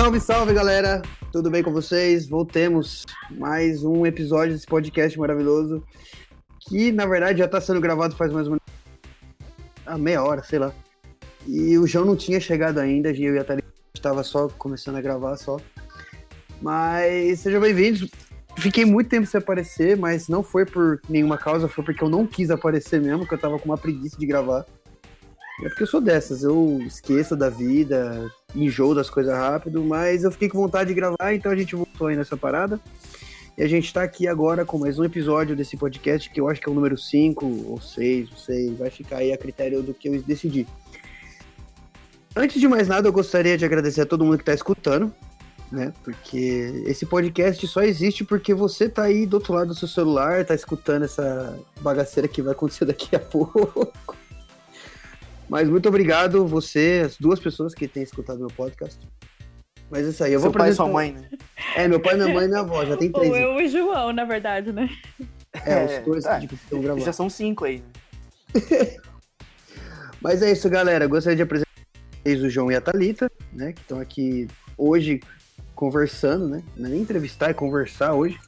Salve, salve, galera! Tudo bem com vocês? Voltemos mais um episódio desse podcast maravilhoso que, na verdade, já está sendo gravado faz mais ou menos meia hora, sei lá. E o João não tinha chegado ainda, eu e a Thalita estava só começando a gravar só. Mas sejam bem-vindos. Fiquei muito tempo sem aparecer, mas não foi por nenhuma causa, foi porque eu não quis aparecer mesmo, que eu tava com uma preguiça de gravar. É porque eu sou dessas, eu esqueço da vida, enjoo das coisas rápido, mas eu fiquei com vontade de gravar, então a gente voltou aí nessa parada. E a gente tá aqui agora com mais um episódio desse podcast, que eu acho que é o número 5 ou 6, não sei, vai ficar aí a critério do que eu decidi. Antes de mais nada, eu gostaria de agradecer a todo mundo que tá escutando, né? Porque esse podcast só existe porque você tá aí do outro lado do seu celular, tá escutando essa bagaceira que vai acontecer daqui a pouco. Mas muito obrigado, você, as duas pessoas que têm escutado meu podcast. Mas isso aí, eu Seu vou pai e apresentar- sua mãe, né? É, meu pai, minha mãe e minha avó, já tem Ou três. eu e o João, na verdade, né? É, os dois É, tipo, que estão gravando. Já são cinco aí, né? Mas é isso, galera. Gostaria de apresentar vocês o João e a Thalita, né? Que estão aqui hoje conversando, né? Não é nem entrevistar, é conversar hoje.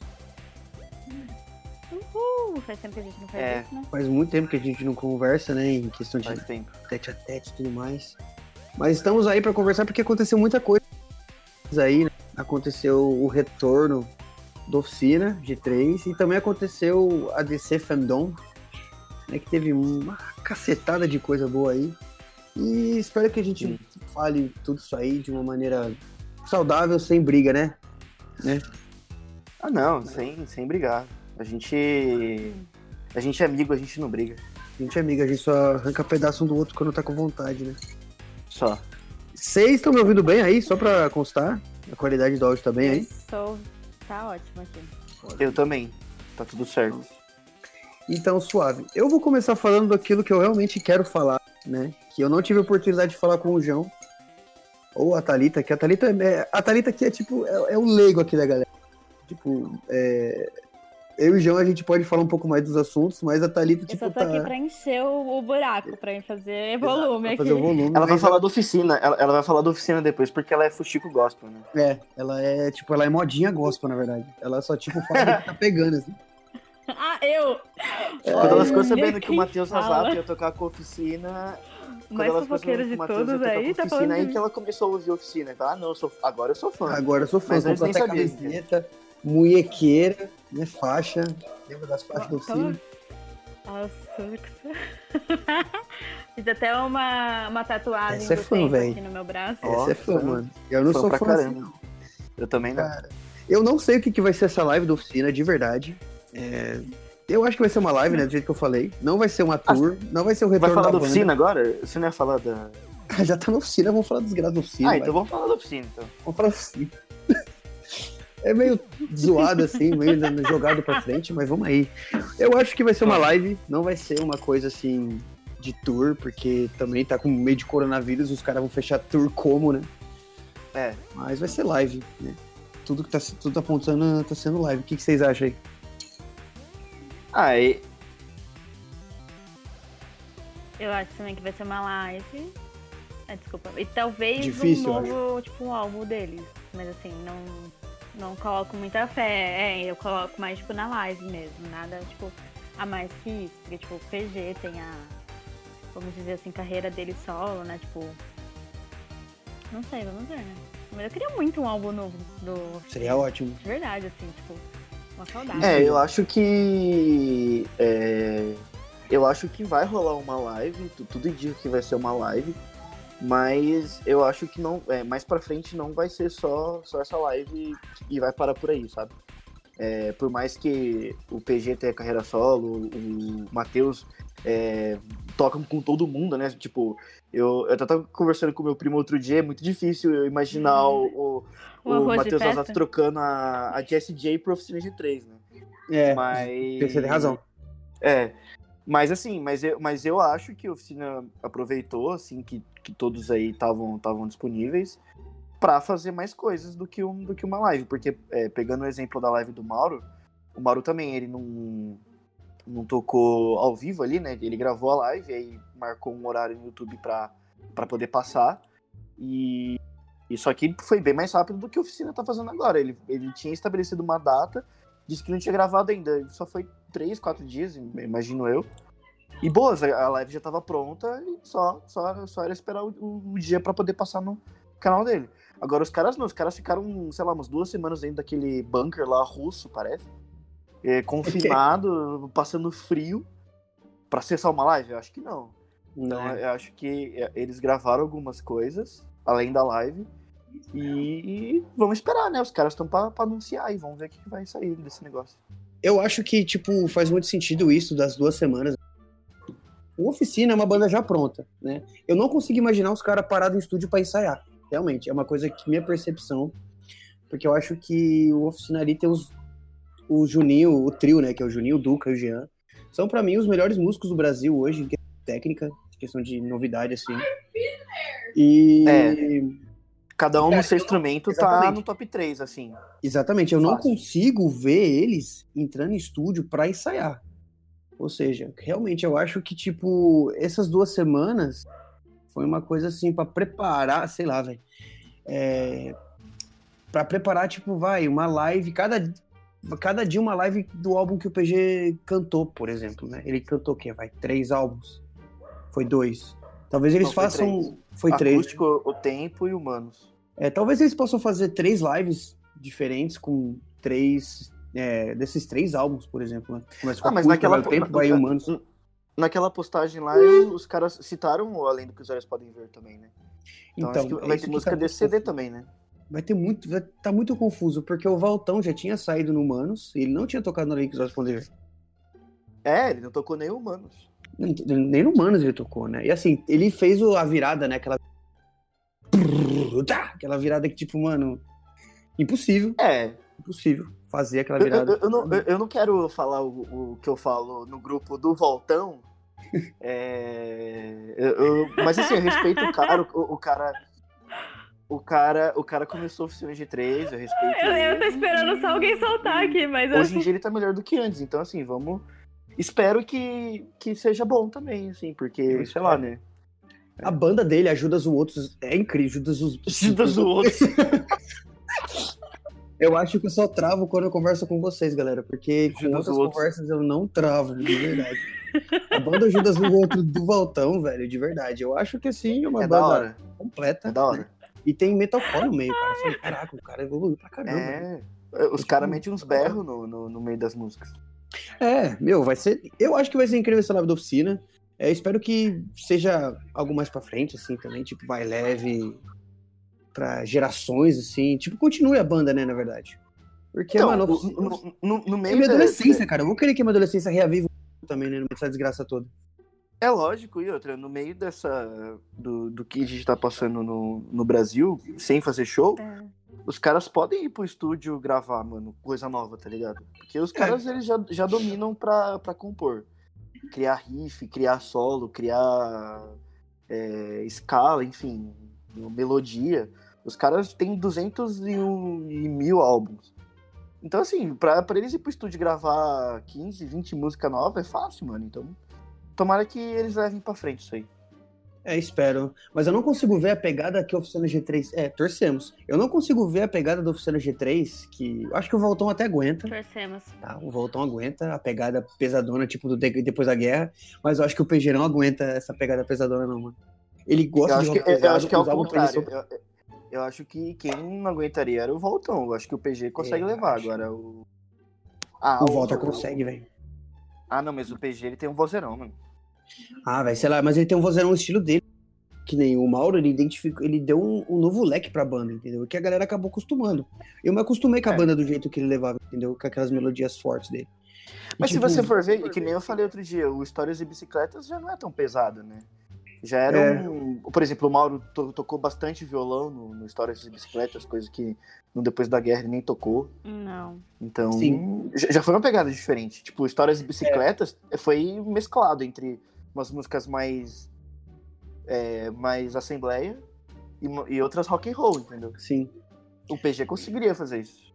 Faz tempo que a gente não faz É. isso, né? Faz muito tempo que a gente não conversa, né? Em questão de Faz tempo. tete a tete e tudo mais. Mas estamos aí para conversar porque aconteceu muita coisa aí, né? Aconteceu o retorno da oficina G3 e também aconteceu a DC Fandom, né? Que teve uma cacetada de coisa boa aí. E espero que a gente Sim. fale tudo isso aí de uma maneira saudável, sem briga, né? Ah, não, sem, sem brigar. A gente. A gente é amigo, a gente não briga. A gente é amiga, a gente só arranca pedaço um do outro quando tá com vontade, né? Só. Vocês estão me ouvindo bem aí, só pra constar? A qualidade do áudio tá bem aí? Sou... Tá ótimo aqui. Eu também. Tá tudo certo. Então, suave. Eu vou começar falando daquilo que eu realmente quero falar, né? Que eu não tive oportunidade de falar com o João. Ou a Thalita, que a Thalita é. A Thalita aqui é tipo. É, é o leigo aqui da galera. Tipo, é. Eu e o João a gente pode falar um pouco mais dos assuntos, mas a Thalita, Eu tipo, só tô tá. aqui pra encher o, o buraco, pra fazer volume pra aqui. fazer o volume. Ela vai falar da oficina. Ela, ela vai falar da oficina depois, porque ela é fuxico gospel, né? É, ela é, tipo, ela é modinha gospel, na verdade. Ela só, tipo, fala que tá pegando, assim. Ah, eu! Quando ela ficou sabendo que o Matheus. Razato ia tocar com a oficina. Quando Mais ela fofoqueiro de todos aí, tá falando oficina, de aí que ela começou a ouvir a oficina. E fala, ah, não, eu sou, agora eu sou fã. Agora eu sou fã, Mas antes nem até sabia. camiseta, munhequeira, né, faixa. Lembra das faixas do Cine? Nossa, Fiz até uma, uma tatuagem Essa é do fã, aqui no meu braço. Essa é fã, mano. Eu não Fã sou fã caramba. assim, não. Eu também não. Cara, eu não sei o que, que vai ser essa live da oficina, de verdade. É, Eu acho que vai ser uma live, né, do jeito que eu falei. Não vai ser uma tour, não vai ser o Vai retorno falar da da banda. oficina agora? Você não ia falar da. Já tá na oficina, vamos falar dos graus da oficina. ah, vai. então vamos falar da oficina, então. Vamos falar assim. É meio zoado assim, meio jogado pra frente, mas vamos aí. Eu acho que vai ser uma live, não vai ser uma coisa assim de tour, porque também tá com meio de coronavírus, os caras vão fechar tour como, né? É. Mas vai ser live, né? Tudo que tá, tudo apontando tá sendo live. O que, que vocês acham aí? Ah, e... Eu acho também que vai ser uma live. Ah, desculpa. E talvez Difícil, um novo, tipo, um álbum deles. Mas assim, não, não coloco muita fé. É, eu coloco mais, tipo, na live mesmo. Nada, tipo, a mais que isso. Porque, tipo, o PG tem a, vamos dizer assim, carreira dele solo, né? Tipo. Não sei, vamos ver, né? Mas eu queria muito um álbum novo do. Seria ótimo. De verdade, assim, tipo, uma saudade. É, eu acho que. é, Eu acho que vai rolar uma live, tu- tudo indica que vai ser uma live, mas eu acho que não. É, mais pra frente não vai ser só, só essa live e vai parar por aí, sabe? É, por mais que o PG tenha carreira solo, o Matheus é, tocam com todo mundo, né? Tipo, eu, eu até tava conversando com meu primo outro dia, é muito difícil eu imaginar o, o, o de Matheus? Azato trocando a, a Jessie J pro Oficina G3, né? É, Mas. você tem razão. É. Mas assim, mas eu, mas eu acho que a oficina aproveitou, assim, que, que todos aí estavam disponíveis pra fazer mais coisas do que, um, do que uma live. Porque, é, pegando o exemplo da live do Mauro, o Mauro também, ele não, não tocou ao vivo ali, né? Ele gravou a live, aí marcou um horário no YouTube pra poder passar. E, só que foi bem mais rápido do que a oficina tá fazendo agora. Ele, ele tinha estabelecido uma data, disse que não tinha gravado ainda. Só foi três, quatro dias, imagino eu. E boas, a live já tava pronta e só, só, só era esperar o, o dia para poder passar no canal dele. Agora os caras não, os caras ficaram, sei lá, umas duas semanas dentro daquele bunker lá russo, parece. É, confinado, okay. passando frio. Pra ser só uma live? Eu acho que não. Então é. eu acho que é, eles gravaram algumas coisas, além da live. E, e vamos esperar, né? Os caras estão pra, anunciar e vamos ver o que vai sair desse negócio. Eu acho que, tipo, faz muito sentido isso das duas semanas. O Oficina é uma banda já pronta, né? Eu não consigo imaginar os caras parados em estúdio para ensaiar. Realmente, é uma coisa que minha percepção. Porque eu acho que o Oficina ali tem os, o Juninho, o trio, né? Que é o Juninho, o Duca e o Jean. São para mim os melhores músicos do Brasil hoje, em técnica, em questão de novidade, assim. E. É Cada um no seu instrumento tá Exatamente. tá no top 3, assim. Exatamente. Eu Fácil. não consigo ver eles entrando em estúdio para ensaiar. Ou seja, realmente eu acho que, tipo, essas duas semanas foi uma coisa assim para preparar, sei lá, velho. É, para preparar, tipo, vai, uma live, cada, cada dia uma live do álbum que o PG cantou, por exemplo, né? Ele cantou o quê? Vai, três álbuns? Foi dois. Talvez eles Não, façam. Três. Foi três. Acústico, o tempo e humanos. É, talvez eles possam fazer três lives diferentes com três. É, desses três álbuns, por exemplo. Né? Começa com ah, mas naquela, tempo, vai humanos. Naquela postagem lá, eu, os caras citaram o além do que os olhos podem ver também, né? Então, então vai ter música tá desse CD também, né? Vai ter muito. Vai tá muito confuso, porque o Valtão já tinha saído no Humanos e ele não tinha tocado no Além que os olhos podem ver. É, ele não tocou nem Humanos. Nem no Humanos ele tocou, né? E assim, ele fez a virada, né? Aquela. Aquela virada que, tipo, mano. Impossível. É. Impossível fazer aquela virada. Eu, eu, eu não, eu, não, quero falar o, o, que eu falo no grupo do Voltão. é, mas assim, eu respeito o cara, o, o cara. O cara, o cara começou oficina de três, eu respeito. Eu, eu tô esperando só alguém soltar aqui, mas. Hoje em dia ele tá melhor do que antes, então assim, vamos espero que, que seja bom também, assim, porque, sei lá, né? A banda dele ajuda os outros. É incrível, ajuda os, ajuda os outros. eu acho que eu só travo quando eu converso com vocês, galera, porque com outras conversas eu não travo, de verdade. A banda ajuda os outros do Voltão, velho, de verdade. Eu acho que assim é uma é banda completa. É da hora. Né? E tem metalcore no meio, cara. Eu falei, caraca, o cara evoluiu pra caramba. É. Os caras metem uns berros no, no, no meio das músicas. É, meu, vai ser. Eu acho que vai ser incrível essa live da oficina. É, espero que seja algo mais pra frente, assim, também. Tipo, vai leve pra gerações, assim. Tipo, continue a banda, né, na verdade. Porque, então, mano, no, no, no meio é minha adolescência, cara. Eu vou querer que a minha adolescência reavive também, né? Nessa desgraça toda. É lógico, e outra, no meio dessa. do, do que a gente tá passando no, no Brasil, sem fazer show, é os caras podem ir pro estúdio gravar, mano, coisa nova, tá ligado? Porque os é. caras, é. eles já, já dominam pra, pra compor. Criar riff, criar solo, criar é, escala, enfim, melodia. Os caras têm 200 e, mil álbuns. Então, assim, pra, pra eles ir pro estúdio gravar 15, 20 música nova é fácil, mano. Então, tomara que eles levem pra frente isso aí. É, espero. Mas eu não consigo ver a pegada que a Oficina G3. É, torcemos. Eu não consigo ver a pegada da Oficina G3, que. Acho que o Voltão até aguenta. Torcemos. Tá, o Voltão aguenta a pegada pesadona, tipo, do de... depois da guerra. Mas eu acho que o PG não aguenta essa pegada pesadona, não, mano. Ele gosta eu de que, pesado, Eu acho que é o contrário. Eu, eu, acho que quem não aguentaria era o Voltão. Eu acho que o PG consegue é, levar. Acho. Agora o. Ah, o, o Volta consegue, velho. Ah, não, mas o PG ele tem um vozeirão, mano. Ah, vai, sei lá, mas ele tem um vozeirão no estilo dele. Que nem o Mauro, ele identificou, ele deu um, um novo leque pra banda, entendeu? Que a galera acabou acostumando. Eu me acostumei com a é. banda do jeito que ele levava, entendeu? Com aquelas melodias fortes dele. Mas e, se tipo, você for ver, que nem eu falei outro dia, o Histórias e Bicicletas já não é tão pesado, né? Já era é. um. Por exemplo, o Mauro to tocou bastante violão no, no Histórias e Bicicletas, coisa que no Depois da Guerra ele nem tocou. Não. Então, Sim. já foi uma pegada diferente. Tipo, Histórias e Bicicletas é. foi mesclado entre umas músicas mais é, mais assembleia e, e, outras rock and roll, entendeu? Sim. O PG conseguiria fazer isso.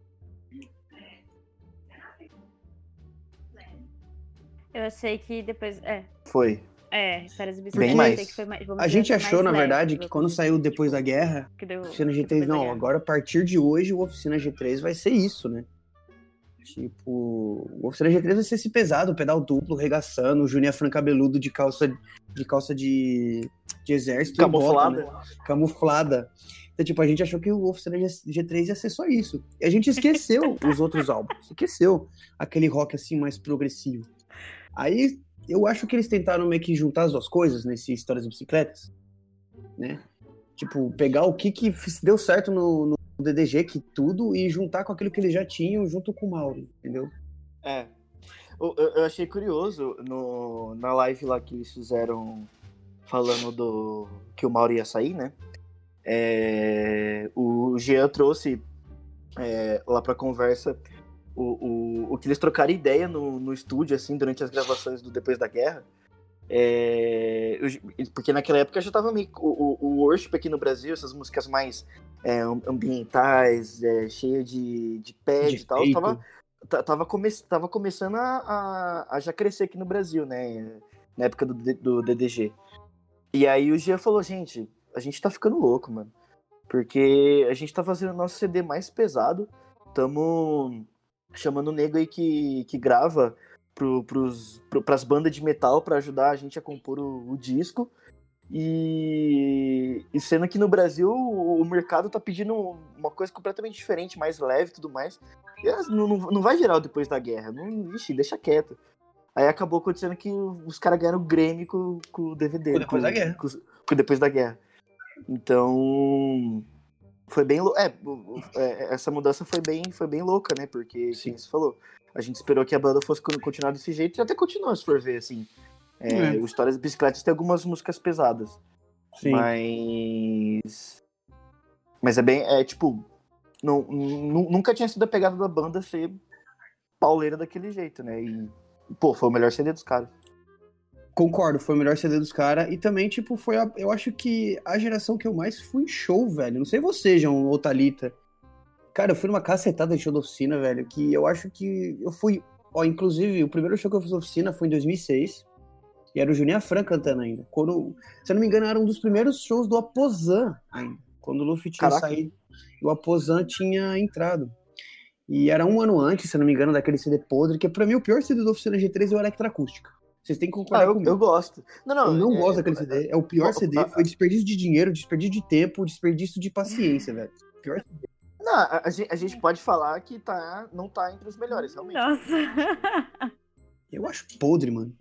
Eu sei que depois. É. Foi. É, férias Bem mais. que foi mais. A gente assim, achou, mais na leve, verdade, que vamos quando dizer, saiu depois da guerra, que deu- Oficina G3, depois da não, agora a partir de hoje o Oficina G3 vai ser isso, né? Tipo, o Oficina G3 vai ser esse pesado, pedal duplo, regaçando, o Juninho Fran cabeludo de calça de, calça de, de exército. bota, Camuflada. né? camuflada. Então, tipo, a gente achou que o Oficina G- G3 ia ser só isso. E a gente esqueceu os outros álbuns. Esqueceu aquele rock assim mais progressivo. Aí eu acho que eles tentaram meio que juntar as duas coisas nesse Histórias de Bicicletas, né? Tipo, pegar o que que deu certo no, no DDG, que tudo, e juntar com aquilo que eles já tinham junto com o Mauro, entendeu? É. Eu, eu- eu achei curioso no, na live lá que eles fizeram falando do que o Mauro ia sair, né? É, o Jean trouxe é, lá pra conversa o, o, o que eles trocaram ideia no, no estúdio, assim, durante as gravações do Depois da Guerra. É, eu- porque naquela época já tava meio. O, o, o worship aqui no Brasil, essas músicas mais é, ambientais, é, cheia de, de pad e tal, tava, ta- tava, come, tava começando a, a, a já crescer aqui no Brasil, né? Na época do, do DDG. E aí o Gia falou, gente, a gente tá ficando louco, mano. Porque a gente tá fazendo o nosso CD mais pesado. Tamo chamando o nego aí que, que grava pro, pros, pro, pras bandas de metal pra ajudar a gente a compor o, o disco. E, e sendo que no Brasil o, o mercado tá pedindo uma coisa completamente diferente, mais leve e tudo mais. E as- não, não, não vai o depois da guerra. Não, ixi, deixa quieto. Aí acabou acontecendo que os caras ganharam o Grêmio com, com o DVD. Com Depois da Guerra. Com, com o depois da guerra. Então. Foi bem. É, é, essa mudança foi bem, foi bem louca, né? Porque, Sim. como você falou, a gente esperou que a banda fosse con- continuar desse jeito e até continua, se for ver, assim. É, É. O Histórias de Bicicletas tem algumas músicas pesadas. Sim. Mas. Mas é bem. É tipo. Não, nu- nunca tinha sido a pegada da banda ser pauleira daquele jeito, né? E, pô, foi o melhor CD dos caras. Concordo, foi o melhor CD dos caras. E também, tipo, foi a, eu acho que a geração que eu mais fui em show, velho. Não sei você, João ou Thalita. Cara, eu fui numa cacetada de show da oficina, velho, que eu acho que eu fui. Ó, inclusive, o primeiro show que eu fiz na oficina foi em 2006. E era o Juninho Fran cantando ainda. Quando, se eu não me engano, era um dos primeiros shows do Aposan ainda. Quando o Luffy tinha Caraca. saído e o Aposan tinha entrado. E era um ano antes, se eu não me engano, daquele CD podre, que pra mim o pior CD da oficina G3 é o Electra Acústica. Vocês têm que Ah, concordar eu, comigo. eu gosto. Não, não. Eu não é- gosto daquele CD. É o pior CD. ah, Foi desperdício de dinheiro, desperdício de tempo, desperdício de paciência, velho. Pior Não, a, a gente, a gente pode falar que tá, não tá entre os melhores, realmente. Nossa. Eu acho podre, mano.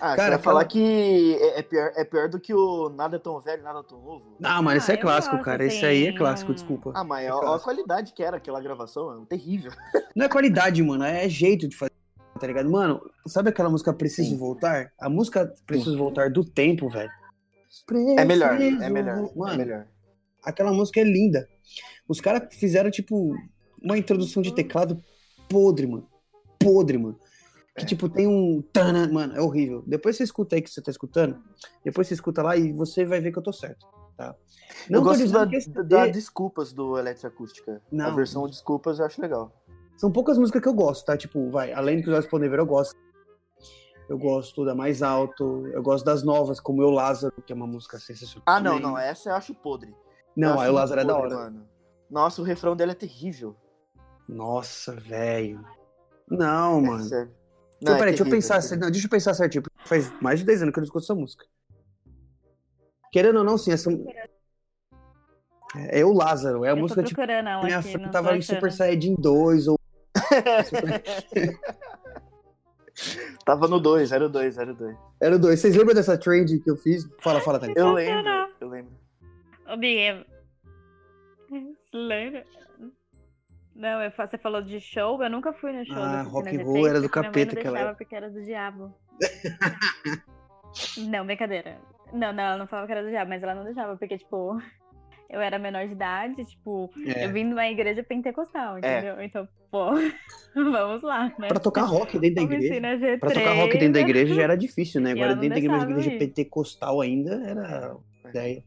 Ah, Cara, aquela- falar que é, é pior, é pior do que o Nada é Tão Velho, Nada Tão Novo? Ah, mas esse Ah, é eu clássico, gosto, cara. Esse aí é clássico, desculpa. Ah, mas É ó, a qualidade que era aquela gravação, é terrível. Não é qualidade, mano. É jeito de fazer, tá ligado? Mano, sabe aquela música Preciso Sim. Voltar? A música Preciso Voltar do tempo, velho. É melhor, é melhor, vo- Mano, é melhor. aquela música é linda. Os caras fizeram, tipo, uma introdução de teclado podre, mano. Podre, mano. Que, tipo, tem um. Mano, é horrível. Depois você escuta aí que você tá escutando. Depois você escuta lá e você vai ver que eu tô certo, tá? eu tô gosto da, CD da Desculpas do Eletroacústica. A Não. versão Desculpas eu acho legal. São poucas músicas que eu gosto, tá? Tipo, vai, além do que os olhos podem ver, eu gosto. Eu gosto da Mais Alto, eu gosto das novas, como Eu Lázaro, que é uma música sensacional. Ah, não, não, essa eu acho podre. Eu Não, acho aí o Lázaro é da podre, hora. Mano. Nossa, o refrão dela é terrível. Nossa, velho. Não, mano. É sério. Então, é peraí, deixa eu pensar, é não, deixa eu pensar certinho, porque faz mais de 10 anos que eu não escuto essa música. Querendo ou não, sim, essa. É Eu Lázaro, é a eu tô música tipo. ela Minha aqui, fã não tava em Super. Saiyajin 2 ou. Tava no 2, era o 2, era o 2. Era o 2. Vocês lembram dessa trend que eu fiz? Fala, fala, Thalita. Eu lembro, eu lembro. Ô, Bia. Lembra? Não, eu, você falou de show, eu nunca fui no show Ah, do rock and roll G3, era do capeta não aquela deixava época. porque era do diabo. não, brincadeira. Não, não, ela não falava que era do diabo, mas ela não deixava, porque, tipo, eu era menor de idade, tipo, É. eu vim de uma igreja pentecostal, entendeu? Então, pô, vamos lá, né? Pra tocar rock dentro da igreja. Oficina G3. Pra tocar rock dentro da igreja já era difícil, né? Agora dentro da igreja, igreja pentecostal ainda era ideia.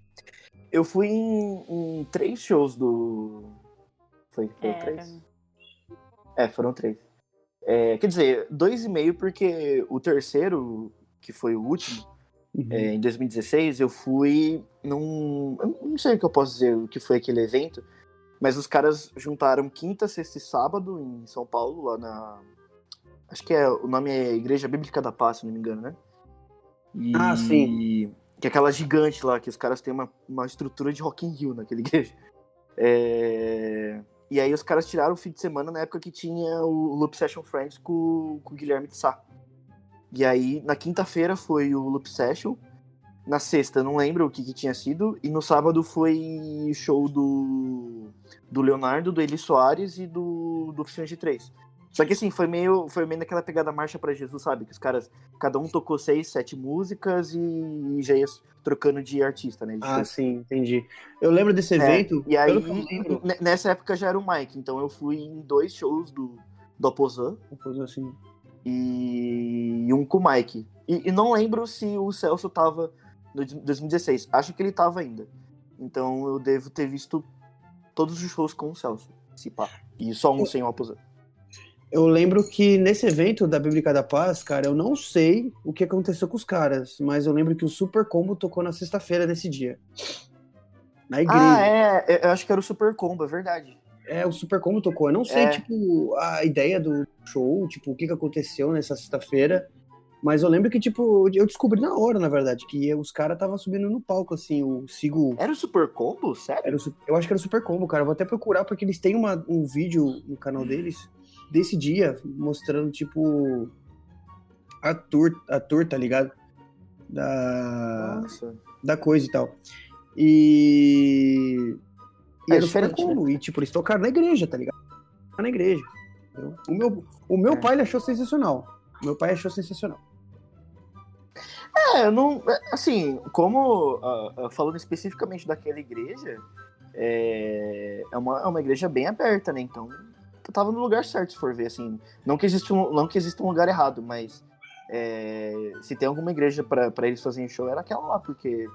Eu fui em, em três shows do. Foi, foram Era. três? É, foram três. É, quer dizer, dois e meio, porque o terceiro, que foi o último, Uhum. É, em 2016, eu fui num. Eu não sei o que eu posso dizer, o que foi aquele evento, mas os caras juntaram quinta, sexta e sábado em São Paulo, lá na. Acho que é o nome é Igreja Bíblica da Paz, se não me engano, né? E... Ah, sim. Que é aquela gigante lá, que os caras têm uma, uma estrutura de Rock in Rio naquele igreja. É... E aí os caras tiraram o fim de semana na época que tinha o Loop Session Friends com, com o Guilherme de Sá. E aí, na quinta-feira foi o Loop Session. Na sexta, não lembro o que, que tinha sido. E no sábado foi o show do, do Leonardo, do Eli Soares e do, do Oficina de Três. Só que assim, foi meio, foi meio naquela pegada marcha para Jesus, sabe? Que os caras, cada um tocou seis, sete músicas e, já ia trocando de artista, né? De ah, show. sim, entendi. Eu lembro desse é, evento. É, e aí, nessa época já era o Mike, então eu fui em dois shows do, do Opozan. Opozan, sim e um com o Mike. E, e, não lembro se o Celso tava no 2016. Acho que ele tava ainda. Então eu devo ter visto todos os shows com o Celso, se pá. E só um eu, sem o Opposite. Eu lembro que nesse evento da Bíblica da Paz, cara, eu não sei o que aconteceu com os caras, mas eu lembro que o Super Combo tocou na sexta-feira desse dia. Na igreja. Ah, é, eu acho que era o Super Combo, é verdade. É, o Super Combo tocou. Eu não sei, é. tipo, a ideia do show, tipo, o que, que aconteceu nessa sexta-feira. Mas eu lembro que, tipo, eu descobri na hora, na verdade, que os caras estavam subindo no palco, assim, o Sigo. Era o Super Combo? Sério? Era o, eu acho que era o Super Combo, cara. Eu vou até procurar, porque eles têm uma, um vídeo no canal deles desse dia, mostrando, tipo, a tour, a tour tá ligado? Da. Nossa. Da coisa e tal. E. E é era super combo. Né? E, tipo, eles tocaram na igreja, tá ligado? Na igreja. Entendeu? O meu, o meu é. pai ele achou sensacional. O meu pai achou sensacional. É, eu não. É, assim, como. Uh, falando especificamente daquela igreja, é, é, uma, é uma igreja bem aberta, né? Então, eu tava no lugar certo, se for ver, assim. Não que exista um, não que exista um lugar errado, mas. É, se tem alguma igreja para eles fazerem show, era aquela lá, porque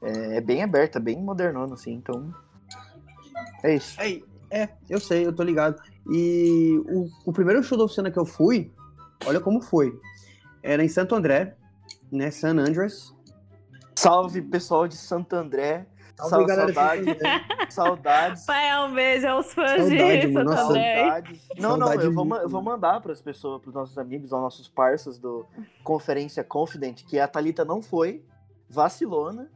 é, é bem aberta, bem modernona, assim, então. É isso. É, é, eu sei, eu tô ligado. E o, o primeiro show da oficina que eu fui, olha como foi. Era em Santo André, né? San Andreas. Salve, pessoal de Santo André. Salve, galera saudades. saudades. Pai, um beijo aos fãs Saudade, de Santo André. Saudades. Não, não, eu vou, eu vou mandar para as pessoas, para os nossos amigos, aos nossos parceiros do Conferência Confident, que a Talita não foi, vacilona,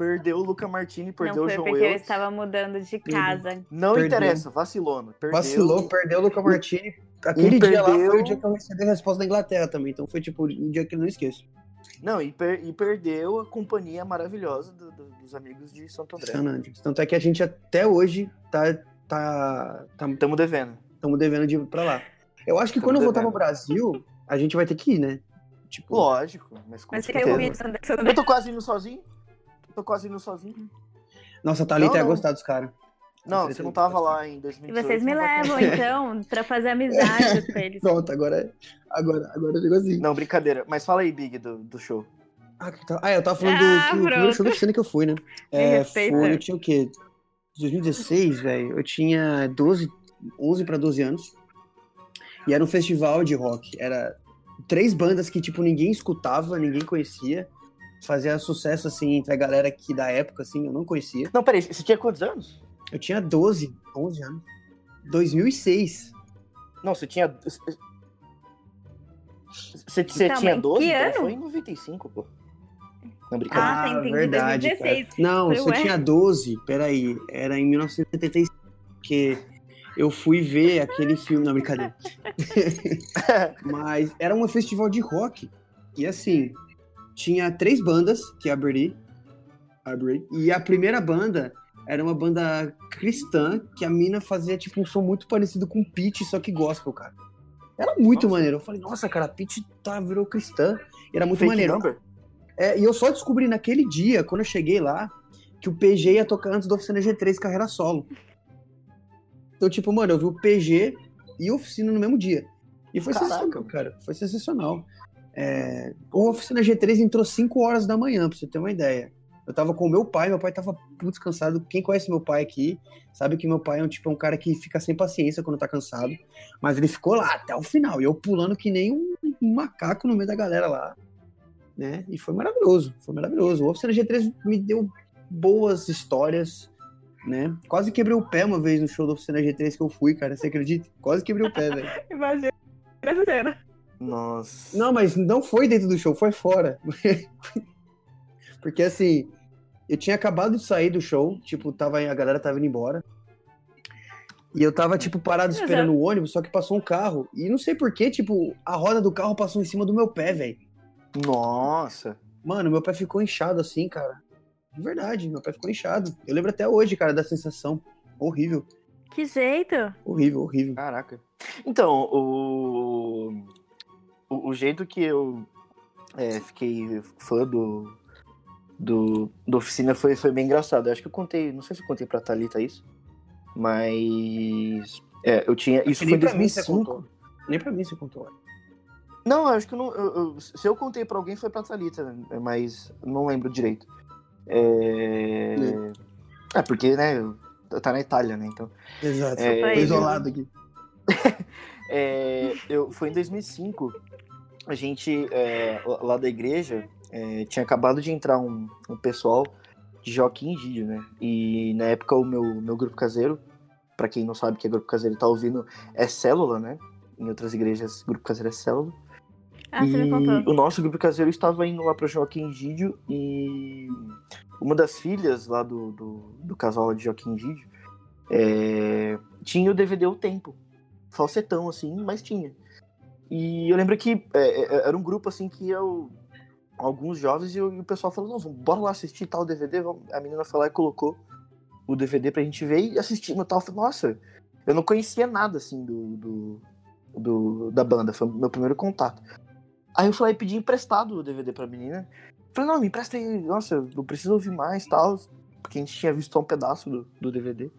Perdeu o Luca Martini, perdeu o João porque ele estava mudando de casa. Não perdeu. interessa, vacilou. Perdeu. Vacilou, perdeu o Luca Martini. Aquele e dia perdeu... lá foi o dia que eu recebi a resposta da Inglaterra também. Então foi tipo um dia que eu não esqueço. Não, e, per e perdeu a companhia maravilhosa do, do, dos amigos de Santo André. Sanandes. Tanto é que a gente até hoje tá. tá, tá Tamo devendo. Tamo devendo de ir pra lá. Eu acho que Tamo quando eu voltar pro Brasil, a gente vai ter que ir, né? Tipo, Lógico, mas com mas certeza. Eu tô quase indo sozinho tô quase indo sozinho. Nossa, a Thalita ia gostar dos caras. Não, você não tava lá em 2018. E vocês me levam, então, pra fazer amizade com eles. Pronto, agora, agora, agora eu digo assim. Não, brincadeira. Mas fala aí, Big, do, do show. Ah, tá... ah, eu tava falando ah, do que, o primeiro show da oficina que eu fui, né? É, foi, eu tinha o quê? 2016, velho. Eu tinha 12, 11 pra 12 anos. E era um festival de rock. Era três bandas que, tipo, ninguém escutava, ninguém conhecia fazia sucesso, assim, entre a galera aqui da época, assim, eu não conhecia. Não, peraí, você tinha quantos anos? Eu tinha 12, 11 anos. 2006. Não, você tinha... Você, você então, tinha 12? Então ano? foi em 95, pô. Não, brincadeira. Ah, tá, entendi, verdade, 2016. Cara. Não, você tinha 12, peraí, era em 1975, porque eu fui ver aquele filme, não, brincadeira. Mas era um festival de rock, e assim, tinha três bandas que abri, abri e a primeira banda era uma banda cristã que a mina fazia tipo um som muito parecido com Pete, só que gospel, cara. Era muito nossa. maneiro. Eu falei, nossa, cara, a Pete tá, virou cristã. E era muito Fake maneiro. Number? É, e eu só descobri naquele dia, quando eu cheguei lá, que o PG ia tocar antes da Oficina G3 carreira solo. Então, tipo, mano, eu vi o PG e a Oficina no mesmo dia. E foi Caraca. sensacional, cara. Foi sensacional. É, o Oficina G3 entrou 5 horas da manhã, pra você ter uma ideia. Eu tava com meu pai, meu pai tava muito cansado. Quem conhece meu pai aqui sabe que meu pai é um tipo é um cara que fica sem paciência quando tá cansado. Mas ele ficou lá até o final. E eu pulando que nem um, um macaco no meio da galera lá. né? E foi maravilhoso, foi maravilhoso. O Oficina G3 me deu boas histórias, né? Quase quebrei o pé uma vez no show da Oficina G3 que eu fui, cara. Você acredita? Quase quebrei o pé, velho. Imagina essa. Nossa. Não, mas não foi dentro do show, foi fora. Porque assim, eu tinha acabado de sair do show, tipo, tava, a galera tava indo embora. E eu tava, tipo, parado esperando o ônibus, só que passou um carro. E não sei porquê, tipo, a roda do carro passou em cima do meu pé, velho. Nossa. Mano, meu pé ficou inchado assim, cara. De verdade, meu pé ficou inchado. Eu lembro até hoje, cara, da sensação. Horrível. Que jeito? Horrível, horrível. Caraca. Então, o. O, o jeito que eu é, fiquei fã do. Do, do oficina foi, foi bem engraçado. Eu acho que eu contei, não sei se eu contei pra Thalita isso, mas. É, eu tinha. Isso foi em Nem pra mim você 2005. contou. Nem pra mim você contou. olha. Não, acho que eu não. eu- eu- se eu contei pra alguém foi pra Thalita, mas não lembro direito. É. É, porque, né? Tá na Itália, né? Então. Exato. É, Tô isolado aqui. É, eu, foi em 2005, a gente, é, lá da igreja, é, tinha acabado de entrar um, um pessoal de Joaquim Gídio, né? E na época o meu, meu grupo caseiro, pra quem não sabe que é grupo caseiro e tá ouvindo, é célula, né? Em outras igrejas, grupo caseiro é célula. Ah, você me e contou. o nosso grupo caseiro estava indo lá para Joaquim Gídio e uma das filhas lá do, do, do casal de Joaquim Gídio é, tinha o DVD O Tempo. Falsetão, assim, mas tinha. E eu lembro que é, é, era um grupo assim que eu. Alguns jovens e, o- pessoal falou, não, bora lá assistir tal DVD. A menina foi lá e colocou o DVD pra gente ver e assistimos tal. Falei, nossa, eu não conhecia nada assim do, do, do- da banda, foi meu primeiro contato. Aí eu falei, pedi emprestado o DVD pra menina. Falei, não, me empresta aí, nossa, eu preciso ouvir mais tal. Porque a gente tinha visto só um pedaço do, do DVD.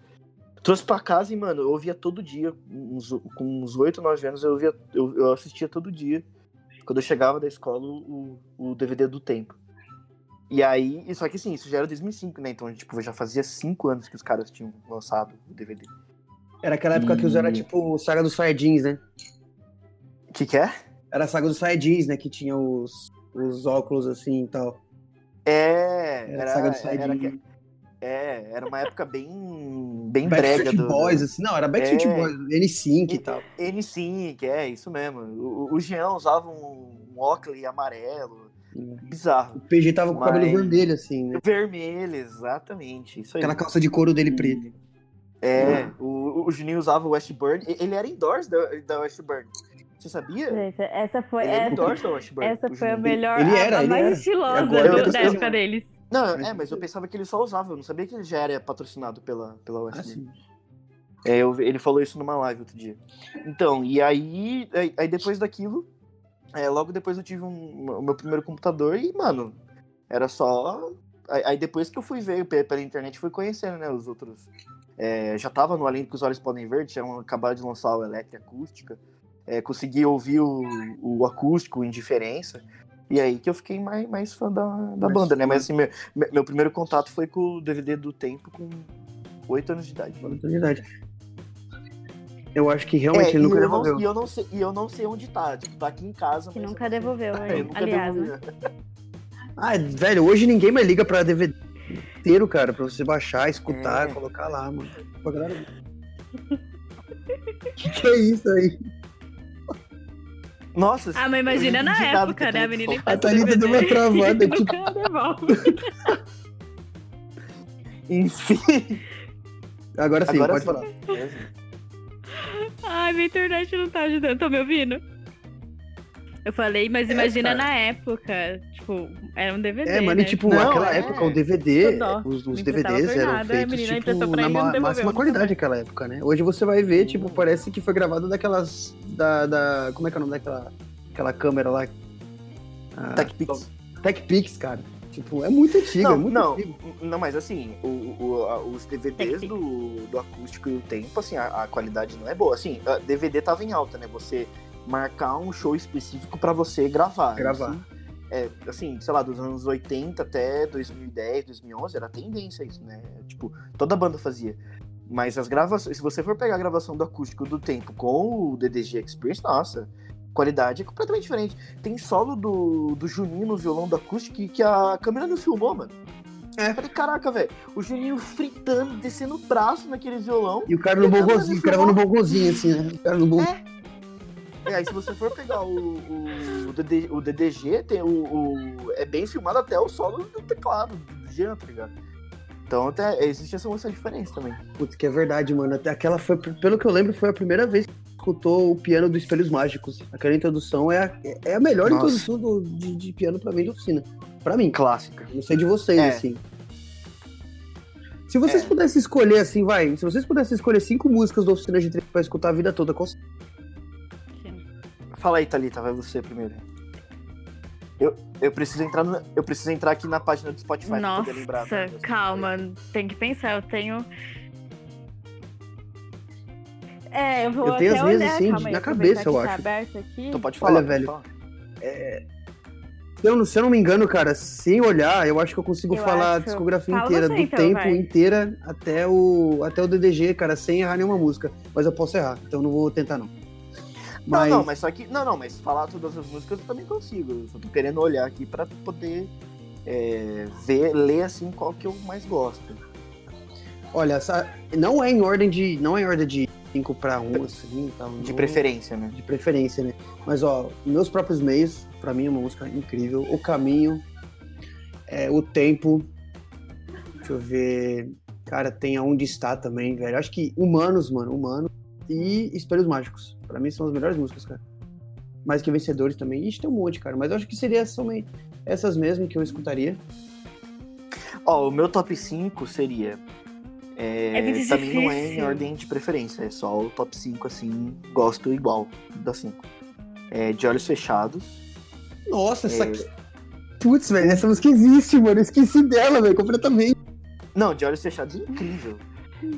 Trouxe pra casa e, mano, eu ouvia todo dia. uns- com uns 8, 9 anos, eu, ouvia, eu, eu assistia todo dia. Quando eu chegava da escola, o, o DVD do tempo. E aí, e só que assim, isso já era 2005, né? Então, tipo, já fazia 5 anos que os caras tinham lançado o DVD. Era aquela época que os era E- tipo saga dos Saiyajins, né? O que que é? Era a saga dos Saiyajins, né? Que tinha os, os óculos assim e tal. É, Era, a era, saga dos era, Saiyajins. É, era uma época bem, bem Backstreet brega do, Boys, assim. Não, era Backstreet É. Boys, N5 e tal. N5, é, isso mesmo. O, o Jean usava um, um óculos amarelo, bizarro. O PG tava com o cabelo Mas- vermelho, assim, né? Vermelho, exatamente, isso aí. Aquela calça de couro dele preta. É, o, o Juninho usava o Westburn, e- ele era indoors da, da Westburn. Você sabia? Gente, essa foi, Ele era essa, indoors da Westburn. essa foi a melhor, Ele a- era, a, ele mais era. estilosa Agora da época deles. Não, é, mas eu pensava que ele só usava, eu não sabia que ele já era patrocinado pela, pela Ah, Westburn. sim. É, eu ele falou isso numa live outro dia. Então, e aí, aí, aí depois daquilo, é, logo depois eu tive um- o meu primeiro computador e, mano, era só. Aí, aí depois que eu fui ver pe- pela internet, fui conhecendo, né, os outros. É, já tava no Além do que os Olhos Podem Ver, tinham acabado de lançar o Electro Acústica. É, consegui ouvir o, o acústico, Indiferença. E aí que eu fiquei mais, mais fã da, da Mais banda, né? Mas assim, meu, meu primeiro contato foi com o DVD do Tempo com 8 anos de idade. Oportunidade. Eu acho que realmente É, ele nunca e, eu não, devolveu. e, eu não sei, e eu não sei onde tá. Tipo, tá aqui em casa. Que mas nunca devolveu, É, eu hein? nunca aliás, devolvi. né? Ah, velho, hoje ninguém mais liga pra DVD inteiro, cara, pra você baixar, escutar, É. colocar lá, mano. Pra galera que que é isso aí? Nossa, Ah, mas imagina na época, né? A menina. A Thalita deu uma travada aqui. Enfim. Agora sim, Agora pode sim. falar. Ai, minha internet não tá ajudando. Tô me ouvindo? Eu falei, mas imagina cara. na época. Tipo, era um DVD. É, mano, né? e tipo, Não, naquela é. época o DVD, os, os DVDs eram nada, a feitos menina tipo, na devolveu máxima qualidade naquela época, né? Hoje você vai ver, tipo, parece que foi gravado daquelas. Da, da. Como é que é o nome daquela aquela câmera lá? Ah, TechPix. TechPix, cara. Tipo, é muito antigo, é Não, muito não, antigo. não, mas assim, o, o- a- os DVDs do, do acústico e o tempo, assim, a, a qualidade não é boa. Assim, a DVD tava em alta, né? Você marcar um show específico pra você gravar. Gravar. Isso, é, assim, sei lá, dos anos 80 até 2010, 2011, era tendência isso, né? Tipo, toda banda fazia. Mas as gravações, se você for pegar a gravação do acústico do tempo com o DDG Experience, nossa, qualidade é completamente diferente. Tem solo do, do Juninho no violão da acústica que, que a câmera não filmou, mano. É. Eu falei, caraca, velho, o Juninho fritando, descendo o braço naquele violão. E o cara no a câmera bongozinho, o cara no bongozinho, assim, né? O cara no bom... É. É, aí se você for pegar o, o, o, DD o DDG, tem o, o- é bem filmado até o solo do teclado, do Jean, tá ligado? Então até, existe essa, essa diferença também. Putz, que é verdade, mano. Até aquela foi, pelo que eu lembro, foi a primeira vez que escutou o piano do Espelhos Mágicos. Aquela introdução é a, é a melhor Nossa. introdução do- de, de piano pra mim de oficina. Pra mim. Clássica. Não sei de vocês, É. assim. Se vocês É. pudessem escolher, assim, vai. Se vocês pudessem escolher cinco músicas da oficina de treino pra escutar a vida toda, qual? Fala aí, Thalita, vai você primeiro. Eu, eu, preciso entrar no- eu preciso entrar aqui na página do Spotify pra Nossa, poder lembrar. né, das calma, tem que pensar. Eu tenho. É, eu vou Eu tenho até as minhas, olhar, assim, calma na cabeça, eu tá acho. aqui. Então pode Olha, falar, pode velho. falar. Se eu, não, se eu não me engano, cara, sem olhar, eu acho que eu consigo Eu falar a acho. discografia Fala inteira, você, do então, tempo vai. inteira até o, até o DDG, cara, sem errar nenhuma música. Mas eu posso errar, então não vou tentar, não. Mas, Não, não, mas só que. Não, não, mas falar todas as músicas eu também consigo. Eu só tô querendo olhar aqui pra poder é, ver, ler assim qual que eu mais gosto. olha, essa- não é em ordem de. Não é em ordem de 5 pra 1, assim, tal. De não- preferência, né? de preferência, né? Mas, ó, Meus Próprios Meios, pra mim é uma música incrível. O Caminho, é, O Tempo, deixa eu ver... Cara, tem Aonde Está também, velho. Acho que Humanos, mano, Humanos e Espelhos Mágicos. Pra mim são as melhores músicas, cara. Mais que Vencedores também. Ixi, tem um monte, cara. Mas eu acho que seria somente essas mesmo que eu escutaria. Ó, o meu top 5 seria. é, É também não é em ordem de preferência, é só o top 5, assim, gosto igual das 5. É, de olhos fechados. Nossa, essa É. aqui... Putz, velho, essa música existe, mano. Eu esqueci dela, velho, completamente. Não, de olhos fechados é incrível.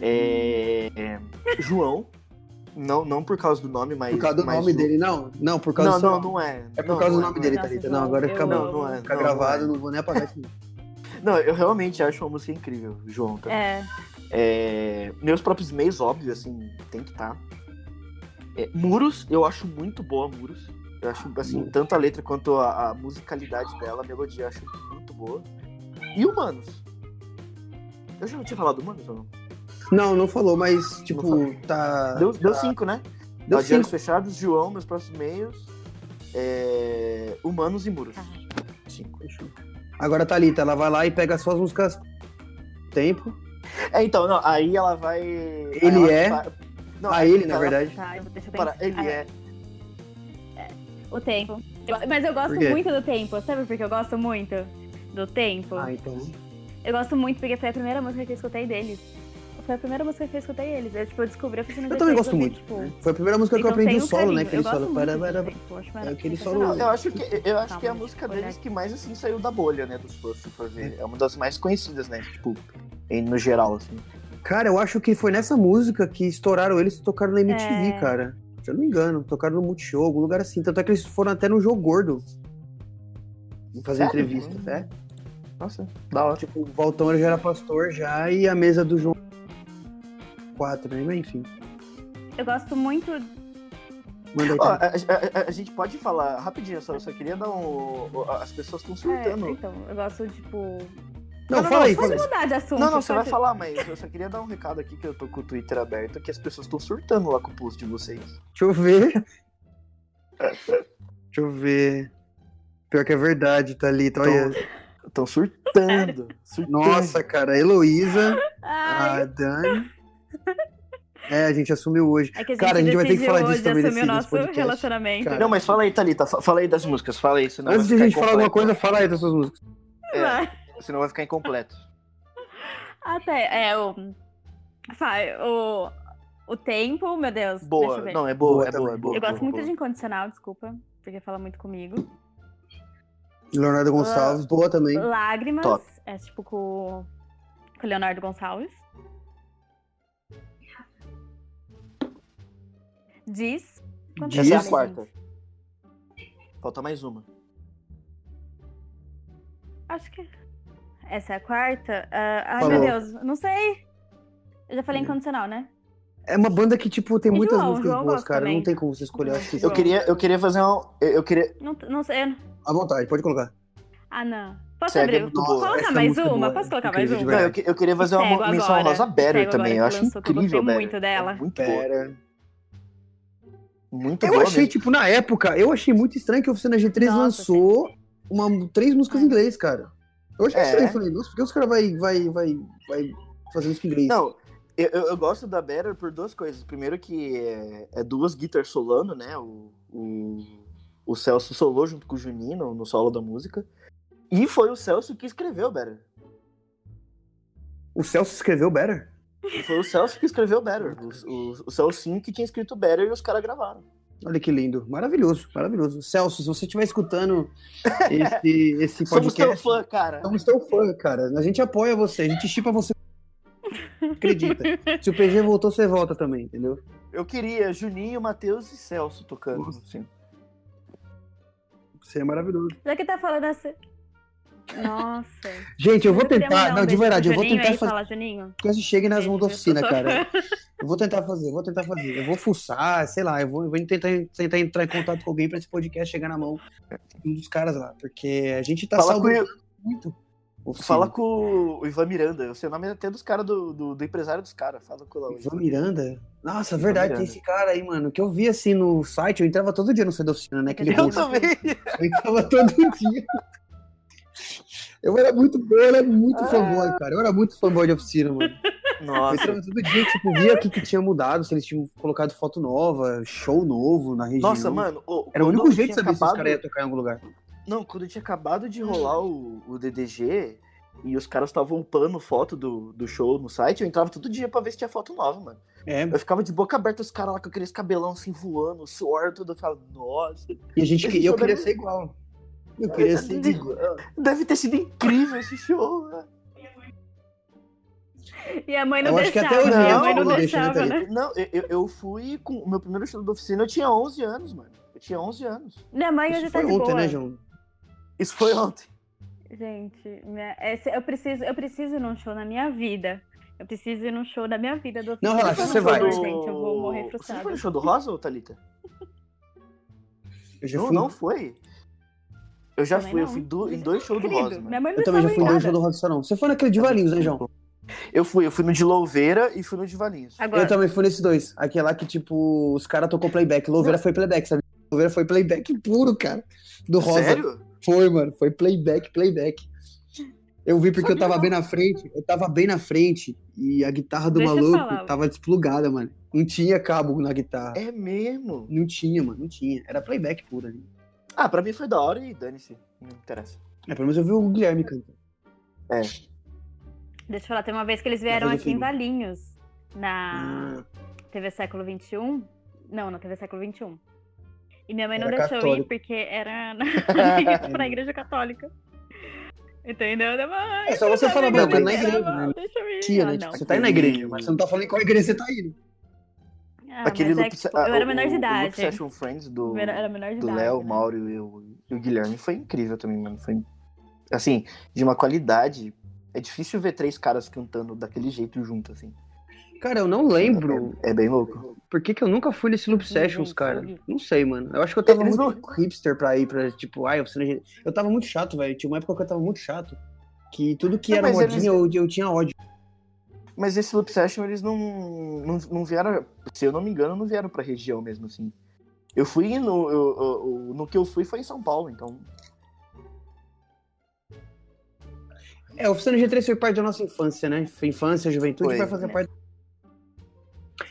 É, é, João. Não, não por causa do nome, mas. Por causa do mas nome o- dele, não. Não, por causa Não, do não, não é. É por Não, causa não do nome não dele, Thalita. João, Não, agora eu acabou. Não, não é. Fica não, gravado, Não, não vou nem apagar é. Não, eu realmente acho uma música incrível, João. Também. É, É, meus próprios meios, óbvio, assim, tem que estar. Muros, eu acho muito boa, Muros. Eu acho, assim, Muito. tanto a letra quanto a, a musicalidade dela, a melodia, eu acho muito boa. E Humanos. Eu já não tinha falado Humanos ou não? Não, não falou, mas, tipo, falou. tá. Deu, deu cinco, né? Deu Ó, cinco. fechados, João, meus próximos meios. é, Humanos e Muros. Tá. Cinco. Agora, Thalita, ela vai lá e pega só as músicas tempo. É, então, não, aí ela vai. aí Ele ela é? Não, A aí ele, na ela- verdade. tá, eu- deixa eu Para, pensar. ele Ah, é. O tempo. Mas eu gosto muito do tempo. Sabe por que eu gosto muito do tempo? Ah, então. Eu gosto muito porque foi a primeira música que eu escutei deles. Foi a primeira música que eu escutei eles. Eu, tipo, eu descobri Eu de também gosto muito. Tipo, né? Foi a primeira música que eu aprendi o um solo, carinho. né? Aquele eu gosto solo. muito Para, do para, eu acho aquele solo- Não, eu acho que, eu acho que é a música deles que mais assim saiu da bolha, né? Dos fãs, se for ver. É uma das mais conhecidas, né? Tipo, em- no geral, assim. Cara, eu acho que foi nessa música que estouraram eles e tocaram na MTV, É. cara. Se eu não me engano, tocaram no Multishow, algum lugar assim. Tanto é que eles foram até no Jogo Gordo. Fazer Sério? entrevista, né? Nossa, da hora. Tipo, o Valtão já era pastor já e a mesa do João 4, né? Mas enfim. Eu gosto muito. Manda aí. Ó, Thalita. a, a- a- a gente pode falar rapidinho, só, só queria dar um. As pessoas estão É, surtando. então, eu gosto, tipo. não, não, fala aí, Pode fala aí. mudar de assunto. não, não, você vai pode- falar, mas eu só queria dar um recado aqui que eu tô com o Twitter aberto, que as pessoas estão surtando lá com o post de vocês. Deixa eu ver. Deixa eu ver. Pior que é verdade, Thalita. Olha. Estão surtando. surtando. Nossa, cara, a Heloísa, a Dani. É, a gente assumiu hoje. é que a Cara, a gente vai ter que falar disso hoje também nesse- nosso podcast. relacionamento. Cara, Não, mas fala aí, Thalita, fa- fala aí das músicas, fala aí, senão Antes de a gente falar alguma coisa, fala aí das suas músicas. É, Vai. senão vai ficar incompleto. Até, é, o. O. O tempo, meu Deus. deixa Boa, eu ver. não, é boa, Boa é boa, é boa. eu gosto boa, muito boa. de incondicional, desculpa, porque fala muito comigo. Leonardo Gonçalves, boa também. Lágrimas, Top. é tipo com, com o Leonardo Gonçalves. Diz. Diz. Essa é a quarta. Falta mais uma. Acho que. Essa é a quarta? Ah, ai, Falou. meu Deus, não sei. Eu já falei É. incondicional, né? É uma banda que, tipo, tem E muitas João? músicas João boas, cara. também. Não tem como você escolher. Eu acho que Eu queria, eu queria fazer uma. Eu, eu queria. Não, não sei. eu- À vontade, pode colocar. Ah, não. Posso é abrir? muito Posso colocar Essa mais é uma? boa, Posso colocar incrível, mais uma? Não, eu, eu queria fazer uma menção rosa Better também. Eu acho que eu incrível, gostei muito dela. É muito boa. Muito Eu boa achei, mesmo. tipo, na época, eu achei muito estranho que a Oficina G3 Nossa, lançou uma, três músicas em inglês, cara. Eu achei É. estranho. Falei, nossa, por que os caras vai, vai, vai, vai fazer música em inglês? Não, eu, eu, gosto da Better por duas coisas. Primeiro que é, é duas guitar solando, né? O, o, o Celso solou junto com o Juninho no, no solo da música. E foi o Celso que escreveu Better. O Celso escreveu Better? Foi o Celso que escreveu Better. O, o, o Celcinho que tinha escrito Better e os caras gravaram. Olha que lindo. Maravilhoso, maravilhoso. Celso, se você estiver escutando esse, esse Somos teu podcast, fã, cara. somos teu fã, cara. A gente apoia você, a gente chipa você. Acredita. Se o PG voltou, você volta também, entendeu? Eu queria Juninho, Matheus e Celso tocando. Nossa. Assim. Você é maravilhoso. Já que tá falando assim. Nossa. Gente, eu vou tentar. Não, de verdade, eu vou Juninho tentar fazer. Fala, Juninho. Que chegue nas mãos da oficina, cara. Eu vou tentar fazer, eu vou tentar fazer. Eu vou fuçar, sei lá, eu vou, eu vou tentar, tentar entrar em contato com alguém pra esse podcast chegar na mão dos caras lá. Porque a gente tá Fala saudando muito. oficina. fala com o Ivan Miranda. O seu nome é até dos caras do, do, do empresário dos caras. Fala com o Ivan Miranda? Nossa, Ivan verdade, Miranda. tem esse cara aí, mano. Que eu vi assim no site, eu entrava todo dia no site da oficina, né? Aquele. Eu também. Eu entrava todo dia. Eu era muito bom, eu era muito Ah. fanboy, cara. Eu era muito fanboy de oficina, mano. Eu Nossa. entrava todo dia, tipo, via o que, que tinha mudado, se eles tinham colocado foto nova, show novo na região. Nossa, mano. ô, Era o único jeito de saber se os acabado- caras iam tocar em algum lugar. Não, quando tinha acabado de rolar o, o DDG e os caras estavam upando foto do, do show no site, eu entrava todo dia pra ver se tinha foto nova, mano. É, Eu ficava de boca aberta os caras lá com aqueles cabelão assim voando, suor, tudo. Eu ficava, nossa, e a gente, e eu queria ser igual. Eu queria ser igual. deve ter sido incrível esse show, né? E a mãe não Eu acho que deixava. até hoje a não, mãe não não deixa, né, deixava, Thalita? né? Não, eu, eu- fui com o meu primeiro show da oficina, eu tinha 11 anos, mano. Eu tinha 11 anos. Minha mãe hoje Isso tá foi de ontem, boa. né, João? Isso foi ontem. Gente, minha- esse- eu, preciso, eu preciso ir num show na minha vida. Eu preciso ir num show na minha vida. Do Não, relaxa, você vai. Gente, eu vou morrer Você frustrada. foi no show do Rosa, ou Thalita? Eu já Não, fui. não foi. Eu já Também fui, eu não. fui do- em dois shows do Querido, Rosa, mano. minha mãe Eu também já fui em dois shows do Rock não. Você foi naquele de Valinhos, né, João? Eu fui, eu fui no de Louveira e fui no de Valinhos. Agora, Eu também fui nesses dois. Aquele lá que, tipo, os caras tocou playback. Louveira foi playback, sabe? Louveira foi playback puro, cara. Do Rosa. Sério? Foi, mano. Foi playback, playback. Eu vi porque eu tava não. bem na frente. Eu tava bem na frente. E a guitarra do Deixa eu maluco tava desplugada, mano. Não tinha cabo na guitarra. É mesmo? Não tinha, mano. Não tinha. Era playback puro ali. Ah, pra mim foi da hora e dane-se. Não interessa. É, pelo menos eu vi o Guilherme cantando. deixa eu falar, tem uma vez que eles vieram aqui em filho. Valinhos, na Ah, TV Século XXI. Não, na TV Século XXI. E minha mãe não Era deixou católico. ir porque era na, pra igreja católica. Entendeu? Eu, "Mãe, É só você tá falar, mano, na Ela, igreja, "Não, né? Deixa eu ir. tia, né? não. Tipo, você tá indo na igreja, mas você não tá falando em qual igreja você tá indo. Ah, Aquele é Loop, que, tipo, ah, eu era o- menor de o Loop idade. Session Friends do, Eu era, era menor de do idade. Léo, o né? Mauro e o, e o Guilherme foi incrível também, mano. Foi, assim, de uma qualidade. É difícil ver três caras cantando daquele jeito junto, assim. Cara, eu não lembro É, é bem louco. por que, que eu nunca fui nesse Loop Sessions, cara. Não sei, mano. Eu acho que eu tava Eles muito hipster pra ir pra, tipo, ai, você Eu tava muito chato, velho. Tinha uma época que eu tava muito chato. Que tudo que Não, era mas modinha eles- eu, eu tinha ódio. Mas esse Loop Session, eles não, não, não vieram, se eu não me engano, não vieram pra região mesmo, assim. Eu fui no. eu- eu- no que eu fui foi em São Paulo, então. É, o Oficina G3 foi parte da nossa infância, né? Foi infância, juventude, Foi, vai fazer né? parte.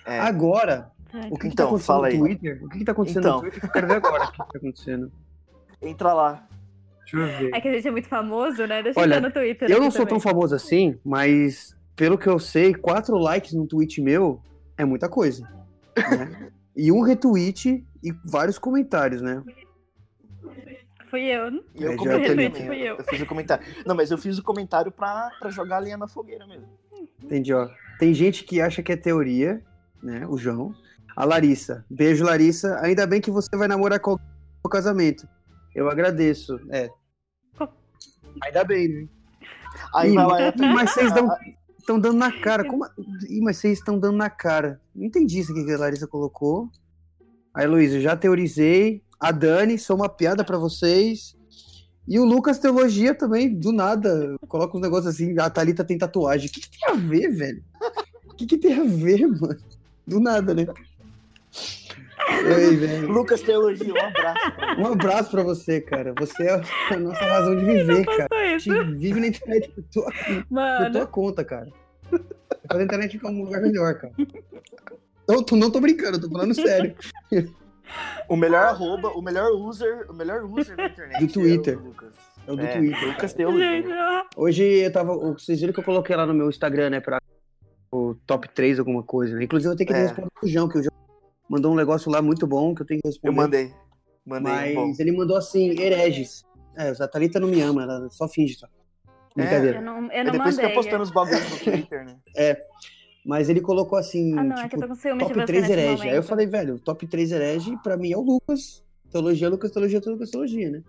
É. Agora, o que, que tá Então, acontecendo fala no aí. Twitter? O que, que tá acontecendo Então. no Twitter? Eu quero ver agora o que, que tá acontecendo. Entra lá. Deixa eu ver. É que a gente é muito famoso, né? Deixa Olha, eu entrar no Twitter. Eu não sou tão também. famoso assim, mas pelo que eu sei, quatro likes no tweet meu é muita coisa. né? e um retweet e vários comentários, né? Fui eu. né? E eu É, comentei também. fui eu. Eu fiz o comentário. Não, mas eu fiz o comentário pra, pra jogar a lenha na fogueira mesmo. Entendi, ó. Tem gente que acha que é teoria, né? O João. A Larissa. Beijo, Larissa. Ainda bem que você vai namorar com no casamento. Eu agradeço. É. Ainda bem, né? Aí Ih, vai lá. Mas vocês dão, Estão dando na cara. Como... Ih, mas vocês estão dando na cara. Não entendi isso aqui que a Larissa colocou. Aí, Luiz, eu já teorizei. A Dani, sou uma piada pra vocês. E o Lucas Teologia também, do nada, coloca uns negócios assim, a Thalita tem tatuagem. O que, que tem a ver, velho? O que, que tem a ver, mano? Do nada, né? Oi, velho. Lucas Teologia, um abraço. Um abraço pra você, cara. Você é a nossa razão de viver, cara. A gente vive na internet por tua, por tua conta, cara. A internet ficar um lugar melhor, cara. Eu tô- não tô brincando, tô falando sério. O melhor arroba, o melhor user, o melhor user da internet. Do Twitter. É o Lucas. É o do É, Twitter. Lucas Teologia. Hoje eu tava. Vocês viram que eu coloquei lá no meu Instagram, né? Pra o top 3, alguma coisa, né? Inclusive eu tenho que É. responder pro João, que o João mandou um negócio lá muito bom que eu tenho que responder. Eu mandei. Mandei. Mas bom. ele mandou assim, hereges. É, a Thalita não me ama, ela só finge só. É. Brincadeira. Eu não, eu Aí não depois mandei. fica postando os bagulhos no Twitter, né? Mas ele colocou assim, Ah, não, é que tipo, de top você 3 nesse herege. Aí eu falei, velho, top 3 herege pra mim é o Lucas. Teologia, Lucas, teologia, Lucas, teologia, né?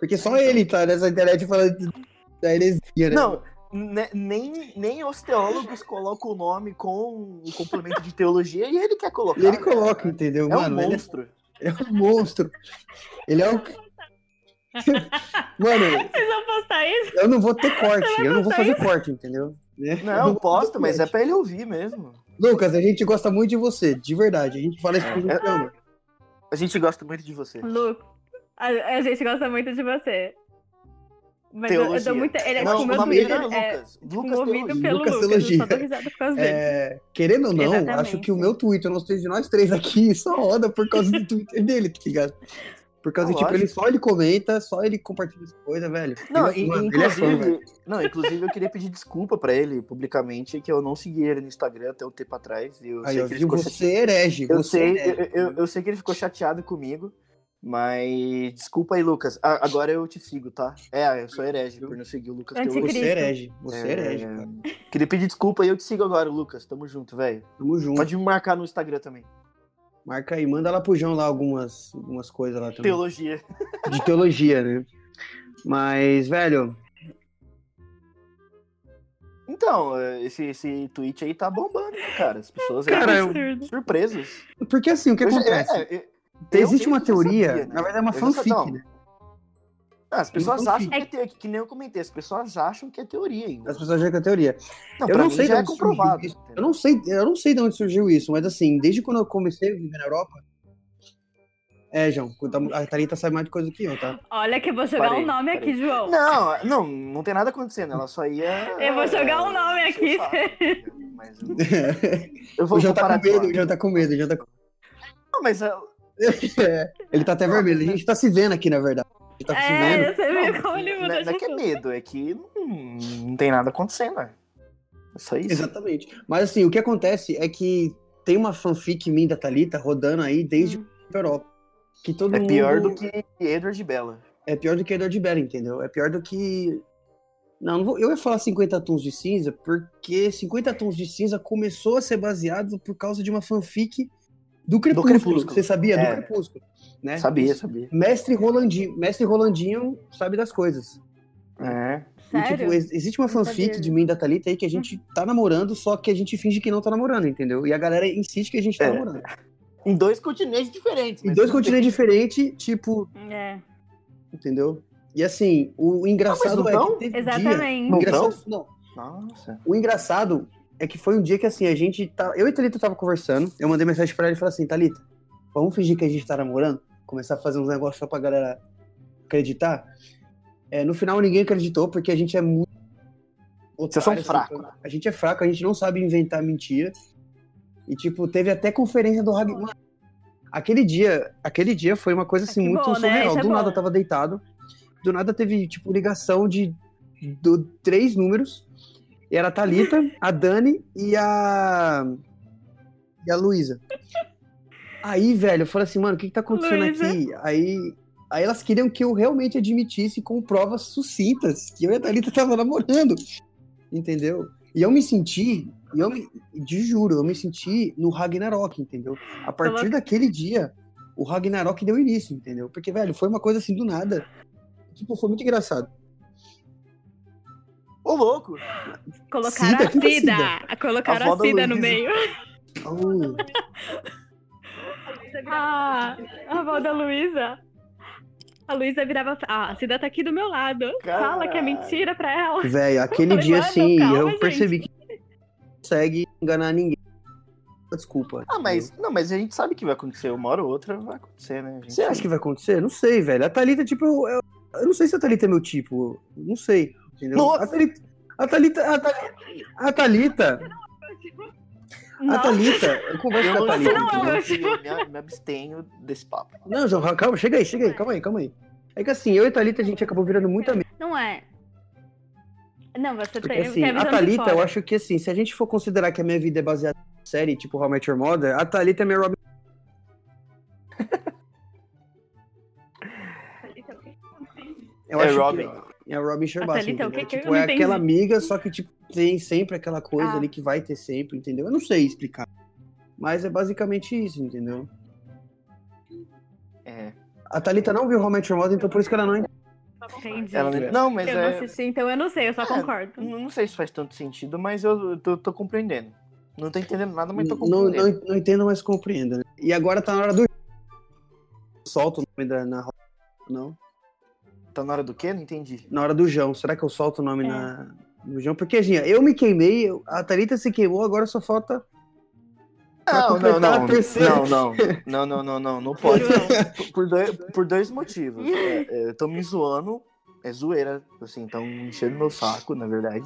Porque só ele tá nessa internet falando da heresia, né? Não, nem, nem os teólogos colocam o nome com o complemento de teologia e ele quer colocar. E ele né? coloca, entendeu? É um Mano, ele monstro. é um monstro. Ele é um. Mano, Vocês vão postar isso? eu não vou ter corte, eu não vou fazer corte, entendeu? Né? Eu Não, posta, fazer mas é corte. pra ele ouvir mesmo. Lucas, a gente gosta muito de você, de verdade. A gente fala isso gente É- ama. A gente gosta muito de você. Lu, a, a gente gosta muito de você. Mas eu, eu dou muita. Ele é Não, tipo o meu nome dele é Twitter. É, Lucas. Lucas movido Teologia. pelo Lucas Lucas. Eu Teologia. só dou risada por causa dele. É, querendo ou não, Exatamente. acho que o meu Twitter, nós três de nós três aqui, só roda por causa do Twitter dele, tá ligado? Por causa Ah, de, tipo, lógico. ele só ele comenta, só ele compartilha as coisas, velho. Não, ele, e- mano, é fã, velho. inclusive, não, inclusive eu queria pedir desculpa pra ele publicamente que eu não segui ele no Instagram até um tempo atrás. Eu Aí, sei ó, que ele viu? ficou Você chateado. é herege. Eu você sei, é herege. eu, eu, eu sei que ele ficou chateado comigo, mas desculpa aí, Lucas. A- agora eu te sigo, tá? É, eu sou herege por não seguir o Lucas. Teologia. Você é herege. Você é, É, herege, cara. Queria pedir desculpa e eu te sigo agora, Lucas. Tamo junto, velho. Tamo junto. Pode me marcar no Instagram também. Marca aí, manda lá pro João lá algumas, algumas coisas lá também. Teologia. De teologia, né? Mas, velho, Então, é, esse, esse tweet aí tá bombando, né, cara? As pessoas aí Cara, estão Absurdo. surpresas. porque assim, o que Eu já- acontece? é, é, eu Existe uma teoria, sabia, né? na verdade é uma Eu fanfic, não. né? Ah, as pessoas Então, acham que é teoria, que, que nem eu comentei, as pessoas acham que é teoria ainda. As pessoas acham que é teoria. Não, eu não sei já é comprovado. Eu não sei, eu não sei de onde surgiu isso, mas assim, desde quando eu comecei a viver na Europa. É, João, a Thalita sabe mais de coisa que eu, tá? Olha que eu vou jogar Parei, um nome parei. aqui, João. Não, não, não tem nada acontecendo. Ela só ia. Eu vou jogar um nome aqui. Mas eu, eu vou, o João tá com medo, o João tá com medo, o João tá com Não, mas é, É, ele tá até vermelho. A gente tá se vendo aqui, na verdade. A gente tá se vendo. É, você viu não, como ele não, é- não é que é medo, é que não, não tem nada acontecendo. né? É só isso. Exatamente. Mas assim, o que acontece é que tem uma fanfic minha da Thalita rodando aí desde Hum. a Europa. Que todo É mundo... pior do que Edward Bella. É pior do que Edward Bella, entendeu? É pior do que. Não, não vou... eu ia falar 50 tons de cinza, porque 50 tons de cinza começou a ser baseado por causa de uma fanfic do Crepúsculo. Crepúsculo. Você sabia? É. Do Crepúsculo. Né? Sabia, sabia. Mestre Rolandinho. Mestre Rolandinho sabe das coisas. É. E, tipo, ex- existe uma Não fanfic de mim e da Thalita aí que a gente tá namorando, só que a gente finge que não tá namorando, entendeu? E a galera insiste que a gente tá É. namorando. Em dois continentes diferentes. Em dois continentes diferentes, tipo, É, entendeu? E assim, o engraçado não é tão? que teve um dia... exatamente. O engraçado, não, Nossa. o engraçado é que foi um dia que assim, a gente tá. Eu e Thalita tava conversando, eu mandei mensagem pra ela e falei assim, Thalita, vamos fingir que a gente tá namorando? Começar a fazer uns negócios só pra galera acreditar. É, no final ninguém acreditou, porque a gente é muito. Vocês são otário, fracos. assim, A gente é fraco, a gente não sabe inventar mentira. E, tipo, teve até conferência do Rag. Mano, Aquele dia, aquele dia foi uma coisa assim Que muito bom, né? surreal. Isso é do bom. nada eu tava deitado. Do nada teve, tipo, ligação de do, três números. E era a Thalita, a Dani e a. E a Luísa. Aí, velho, eu falei assim, mano, o que, que tá acontecendo Luísa. aqui? Aí, aí elas queriam que eu realmente admitisse com provas sucintas que eu e a Thalita tava namorando. Entendeu? E eu me senti, eu me, de juro, eu me senti no Ragnarok, entendeu? A partir Coloca- daquele dia, o Ragnarok deu início, entendeu? Porque, velho, foi uma coisa assim do nada. Tipo, foi muito engraçado. Ô, louco! Colocaram Cida? a é Cida. Cida? Colocaram A a, Cida no meio. Oh, Ah, a avó da Luísa. A Luísa virava. Ah, a Cida tá aqui do meu lado. Fala que é Caralho. mentira pra ela. velho, aquele dia assim, calma, eu gente. percebi que não consegue enganar ninguém. Desculpa. Ah, mas, não, mas a gente sabe que vai acontecer. Uma hora ou outra vai acontecer, né? A Você acha que vai acontecer? Não sei, velho. A Thalita, tipo, eu, eu, eu não sei se a Thalita é meu tipo. Não sei. Entendeu? Nossa! A Thalita. A Thalita. A Thalita. A Thalita. A Nossa, Thalita. Eu converso Eu com a Thalita. não é eu me, me abstenho desse papo. Não, João, calma, chega aí, chega aí, calma aí, calma aí. É que assim, eu e a Thalita, a gente acabou virando muito amigo. Não é. Não, você Porque tem, assim, tem a Thalita, eu acho que assim, se a gente for considerar que a minha vida é baseada em série, tipo How I Met Your Mother, a Thalita é minha Robin. Eu É acho Robin. Que é a Robin Sherbass, Thalita é o entendeu? que eu Tipo, não é entendi? aquela amiga, só que tipo, tem sempre aquela coisa Ah. ali que vai ter sempre, entendeu? Eu não sei explicar. Mas é basicamente isso, entendeu? É. A Thalita não viu How I Met Your Mother, então por isso que ela não Entendi. Ela Não, mas eu não é. assisti, então eu não sei, eu só É, concordo. Não não sei se faz tanto sentido, mas eu tô, tô compreendendo. Não tô entendendo nada, mas tô não, compreendendo. não, não entendo, mas compreendo. Né? E agora tá na hora do. Solta o nome da na Não. Tá na hora do quê? Não entendi. Na hora do João. Será que eu solto o nome É. na, no João? Porque, Ginha, eu me queimei, a Thalita se queimou, agora só falta. Não, não, não. Não, não. Não, não, não, não. Não pode. João. Por- dois, por dois motivos. É, é, tão me zoando. É zoeira. Assim, tão enchendo meu saco, na verdade.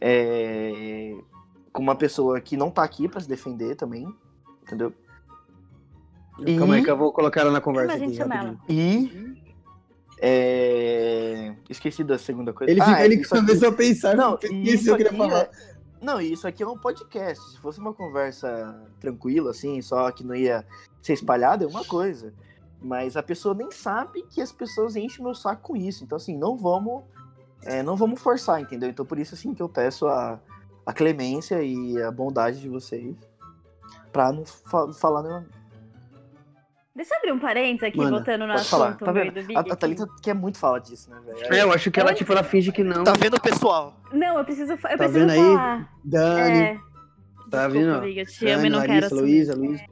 É, com uma pessoa que não tá aqui pra se defender também. Entendeu? E- Calma aí que eu vou colocar ela na conversa aqui. gente chama rapidinho. E. é, Esqueci da segunda coisa. Ele, Ah, fica, é, ele isso aqui- começou a pensar. Não, isso eu queria falar. é- Não, isso aqui é um podcast. Se fosse uma conversa tranquila, assim, só que não ia ser espalhada, é uma coisa. Mas a pessoa nem sabe que as pessoas enchem meu saco com isso. Então, assim, não vamos. é, não vamos forçar, entendeu? Então, por isso, assim, que eu peço a, a clemência e a bondade de vocês pra não fa- falar nenhuma. Deixa eu abrir um parênteses aqui, Manda, voltando no Pode falar. assunto Tá vendo? do Big. A, a. Thalita quer muito falar disso, né, velho? É, eu acho que ela, tipo, ela finge que não. Tá vendo, pessoal? Não, eu preciso, eu Tá preciso vendo aí? falar. Dani, É, tá desculpa, vendo? Big, eu te amo Dani, e não quero Larissa, assumir. Luísa, Luísa.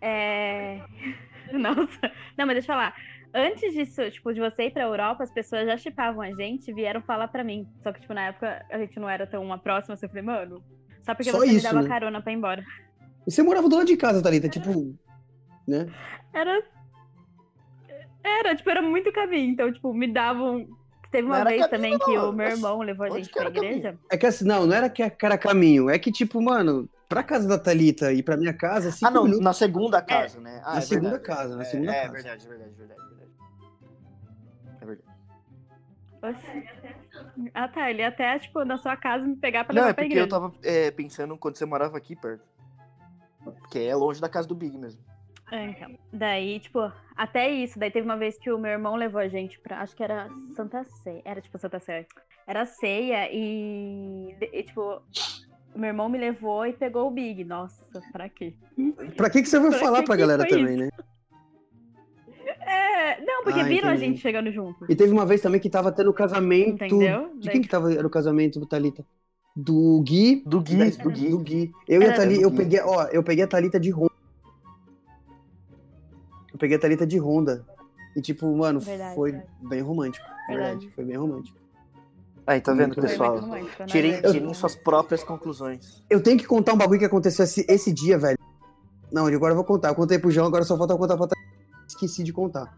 É... Nossa. Não, mas deixa eu falar. Antes disso, tipo, de você ir pra Europa, as pessoas já chipavam a gente e vieram falar pra mim. Só que, tipo, na época a gente não era tão uma próxima, assim, eu falei, mano, só porque Só você isso, me dava né? carona pra ir embora. E você morava do lado de casa, Thalita, tipo. Né? Era. Era, tipo, era muito caminho. Então, tipo, me davam. Teve Não uma vez caminho, também que não. o meu irmão levou a gente que pra era caminho? igreja. É que assim, não, não era que era caminho, é que, tipo, mano, pra casa da Thalita e pra minha casa, cinco Ah, não, minutos. na segunda casa, né? Ah, Na é segunda verdade. casa, na É, segunda é, casa. verdade, verdade, verdade, verdade. É verdade. Ah, tá. Ele ia até, tipo, na sua casa me pegar pra Não, levar é pra porque igreja. eu tava é, pensando quando você morava aqui perto. Que é longe da casa do Big mesmo. É, então. Daí, tipo, até isso. Daí teve uma vez que o meu irmão levou a gente pra. Acho que era Santa Ceia. Era tipo Santa Ceia. Era ceia e, e, tipo, o meu irmão me levou e pegou o Big. Nossa, pra quê? Pra que, que você vai Pra falar que pra que galera também, né? É, não, porque Ah, viram a entendi. gente chegando junto. E teve uma vez também que tava tendo o casamento. Entendeu? De quem que tava, era o casamento, Thalita? Do Gui. Do Gui, da- do Gui. Do Gui. Eu e a Era Thalita, do eu peguei, ó, eu peguei a Thalita de. Eu peguei a Thalita de Honda. E tipo, mano, Verdade, foi verdade. bem romântico. Verdade. Verdade, foi bem romântico. Aí, tá vendo, pessoal? né? Tirem, tirem suas próprias conclusões. Eu tenho que contar um bagulho que aconteceu esse, esse dia, velho. Não, agora eu vou contar. Eu contei pro João, agora só falta eu contar pra Thalita. Esqueci de contar.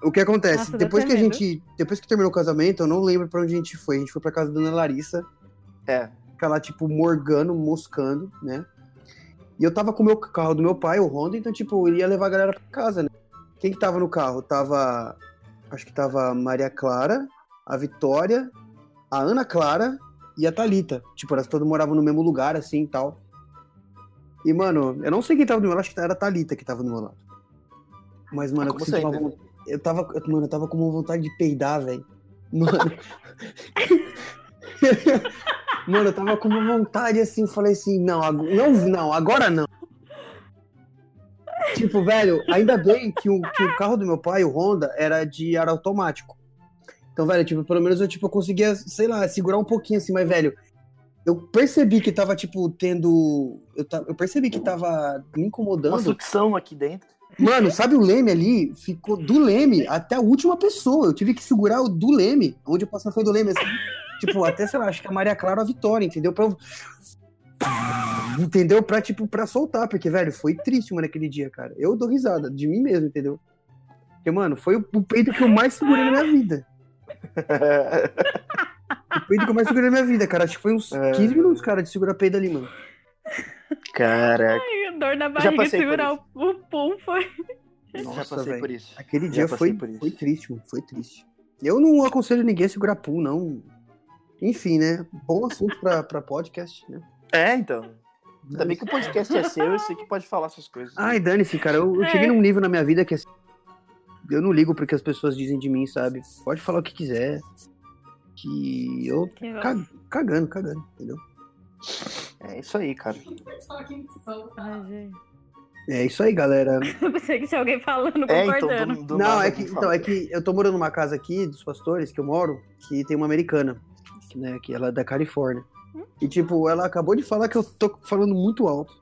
O que acontece? Nossa, depois que a gente. Depois que terminou o casamento, eu não lembro pra onde a gente foi. A gente foi pra casa da Dona Larissa. É. Ficar lá, tipo, morgando, moscando, né? E eu tava com o meu carro do meu pai, o Honda, então, tipo, eu ia levar a galera pra casa, né? Quem que tava no carro? Tava. Acho que tava a Maria Clara, a Vitória, a Ana Clara e a Thalita. Tipo, elas todas moravam no mesmo lugar, assim e tal. E, mano, eu não sei quem tava do meu lado, acho que era a Thalita que tava do meu lado. Mas, mano, eu, Como senti uma eu tava. Mano, eu tava com uma vontade de peidar, velho. Mano. Mano, eu tava com uma vontade assim, falei assim, não, não, não, agora não. Tipo, velho, ainda bem que o, que o carro do meu pai, o Honda, era de ar automático. Então, velho, tipo, pelo menos eu, tipo, eu conseguia, sei lá, segurar um pouquinho assim, mas, velho, eu percebi que tava, tipo, tendo. Eu, ta- eu percebi que tava me Uma incomodando. sucção aqui dentro. Mano, sabe o Leme ali? Ficou do Leme até a última pessoa. Eu tive que segurar o do Leme. Onde eu passei foi do Leme. Assim, tipo, até, sei lá, acho que a Maria Clara a Vitória, entendeu? Pra eu... Entendeu? Pra, tipo, pra soltar. Porque, velho, foi triste, mano, aquele dia, cara. Eu dou risada de mim mesmo, entendeu? Porque, mano, foi o, o peito que eu mais segurei na minha vida. O peito que eu mais segurei na minha vida, cara. Acho que foi uns É. 15 minutos, cara, de segurar peito ali, mano. Caraca, Ai, a dor na Já barriga passei por segurar o, o pum foi. já Nossa, passei velho. por isso. Aquele Já dia foi, por isso. foi triste, mano. Foi triste. Eu não aconselho ninguém a segurar pool, não. Enfim, né? Bom assunto pra, pra podcast, né? É, então. Ainda bem que o podcast é seu, eu sei que pode falar essas coisas. Ai, dane-se, cara. Eu, eu É. cheguei num nível na minha vida que assim, eu não ligo porque as pessoas dizem de mim, sabe? Pode falar o que quiser. Que eu cagando, cagando, entendeu? É isso aí, cara. Ai, gente. É isso aí, galera. Eu pensei que tinha alguém falando, É, então, concordando. do, do não, é que, então, é que eu tô morando numa casa aqui dos pastores que eu moro, que tem uma americana, que, né, que ela é da Califórnia. E tipo, ela acabou de falar que eu tô falando muito alto.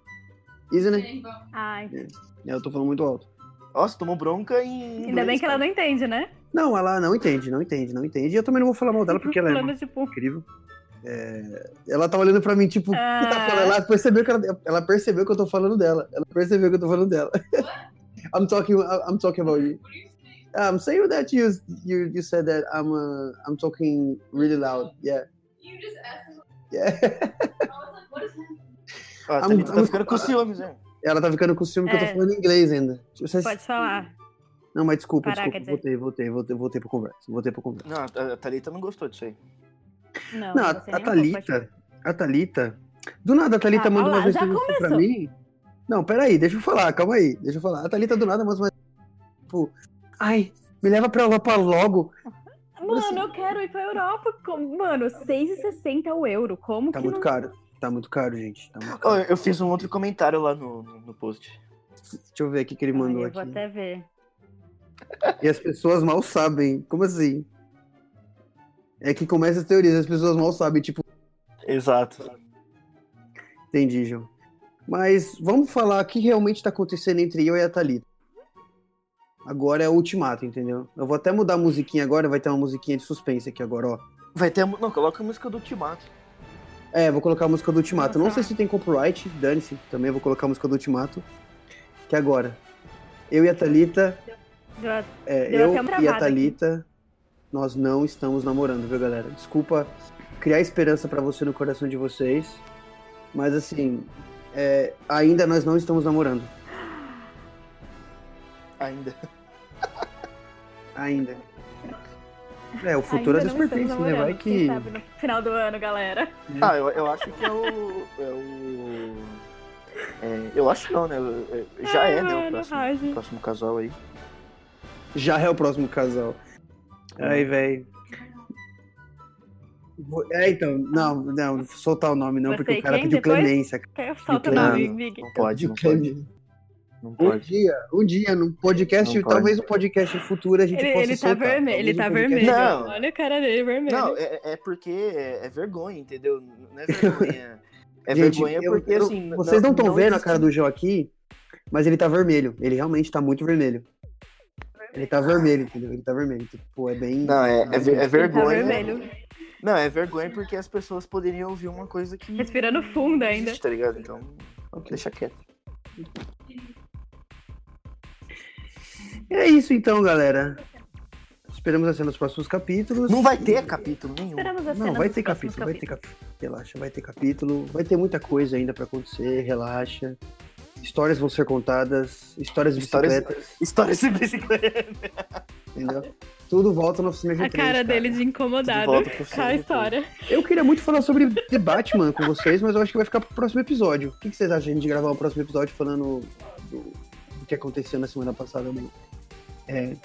Isso, né? Ai, É, Eu tô falando muito alto. Nossa, tomou bronca em. ainda bem que ela não entende, né? Não, ela não entende, não entende, não entende. E eu também não vou falar mal dela porque ela é Falando, tipo, incrível. É, Ela tá olhando pra mim, tipo, que tá Ah. falando? Ela percebeu, que ela, ela percebeu que eu tô falando dela. Ela percebeu que eu tô falando dela. I'm talking, I'm talking about you. I'm saying that you, you, you said that I'm, uh, I'm talking really loud. Yeah. You just asked. Yeah. Ó, I'm- tá I'm- ficando com ciúmes, né? Ela tá ficando com ciúme que eu É. tô falando inglês ainda. Vocês- pode falar. Não, mas desculpa, Parar, desculpa. Voltei, voltei, voltei, voltei pra conversa. Voltei pra conversa. Não, a Thalita não gostou disso aí. Não, Não, a, a Thalita. A Thalita. Do nada a Thalita Ah, manda uma assim pra mim. Não, peraí, deixa eu falar, calma aí, deixa eu falar. A Thalita do nada manda uma tipo, ai, me leva pra Europa logo. Mano, assim- eu quero ir pra Europa. com- Mano, 6,60 o euro. Como Tá que muito não... caro. Tá muito caro, gente. Tá muito caro. eu fiz um outro comentário lá no, no, post. Deixa eu ver o que ele Ai, mandou eu aqui. vou até ver. E as pessoas mal sabem. Como assim? É que começa as teorias, as pessoas mal sabem, tipo, Exato. entendi, João. Mas vamos falar o que realmente tá acontecendo entre eu e a Thalita. Agora é o ultimato, entendeu? Eu vou até mudar a musiquinha agora, vai ter uma musiquinha de suspense aqui agora, ó. Vai ter a, Não, coloca a música do Ultimato. É, vou colocar a música do Ultimato. Não sei se tem copyright, dane-se. Também vou colocar a música do Ultimato. Que agora, eu e a Thalita, Deu a- é, Deu eu e a Thalita, nós não estamos namorando, viu, galera? Desculpa criar esperança pra você no coração de vocês, mas assim, é, ainda nós não estamos namorando. Ainda. Ainda. É, o futuro Ainda pertence, estamos né? Vai que. sabe no final do ano, galera. Ah, eu, eu acho que é o. É o. é, eu acho não, né? É, Já Ai, é, né? O próximo, próximo casal aí. Já é o próximo casal. Aí, velho. É, então, não, não, soltar o nome não, Você porque o cara pediu depois? Clemência. Quer solta o nome, não. Big. Não pode, não pode. Não Um pode. dia, um dia, num podcast, talvez um podcast futuro a gente Ele, possa ele tá soltar. vermelho, ele tá um podcast- vermelho. Não. Olha a cara dele vermelho. Não, é, é porque é, é vergonha, entendeu? Não é vergonha. É Gente, vergonha eu- porque eu- assim. Vocês não estão vendo a existe- cara do João aqui, mas ele tá vermelho. Ele realmente tá muito vermelho. Ele tá vermelho, entendeu? Ele tá vermelho. Tipo, é bem. Não, é, é, é Ele tá vergonha. vermelho. Não, é vergonha porque as pessoas poderiam ouvir uma coisa que. Respirando fundo ainda. existe, tá ligado? Então, deixa quieto. É isso então, galera. Esperamos assim nos próximos capítulos. Não vai ter capítulo nenhum. Esperamos a Não, cena vai dos ter capítulo, vai ter capítulo. Relaxa, vai ter capítulo. Vai ter muita coisa ainda pra acontecer, relaxa. Histórias vão ser contadas, histórias de Histórias- bicicletas, História de bicicleta. entendeu? Tudo volta na oficina G3. A cara dele de incomodado com a história. Eu queria muito falar sobre The Batman com vocês, mas eu acho que vai ficar pro próximo episódio. O que, vocês acham de a gente gravar o próximo episódio falando do, do que aconteceu na semana passada? Né? É.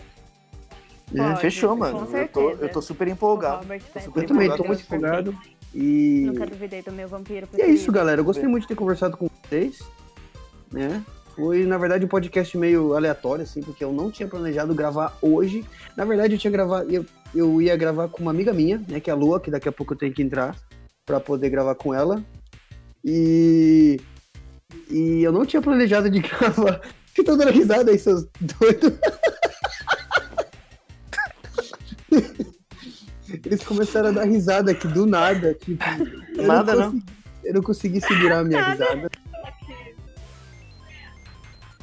Pode. Fechou, com mano. Eu tô, certeza. eu tô super empolgado. Tá super Eu também tô muito empolgado. E, Nunca duvidei do meu vampiro e é isso, galera. Eu gostei muito de ter conversado com vocês. Né? Foi, na verdade, um podcast meio aleatório, assim, porque eu não tinha planejado gravar hoje. Na verdade, eu tinha gravado, eu, eu ia gravar com uma amiga minha, né, que é a Lua, que daqui a pouco eu tenho que entrar para poder gravar com ela. E e eu não tinha planejado de gravar. Que tô dando risada aí, seus doidos. Eles começaram a dar risada aqui do nada, tipo. eu Nada, não. consegui- Eu não consegui segurar a minha Nada. risada.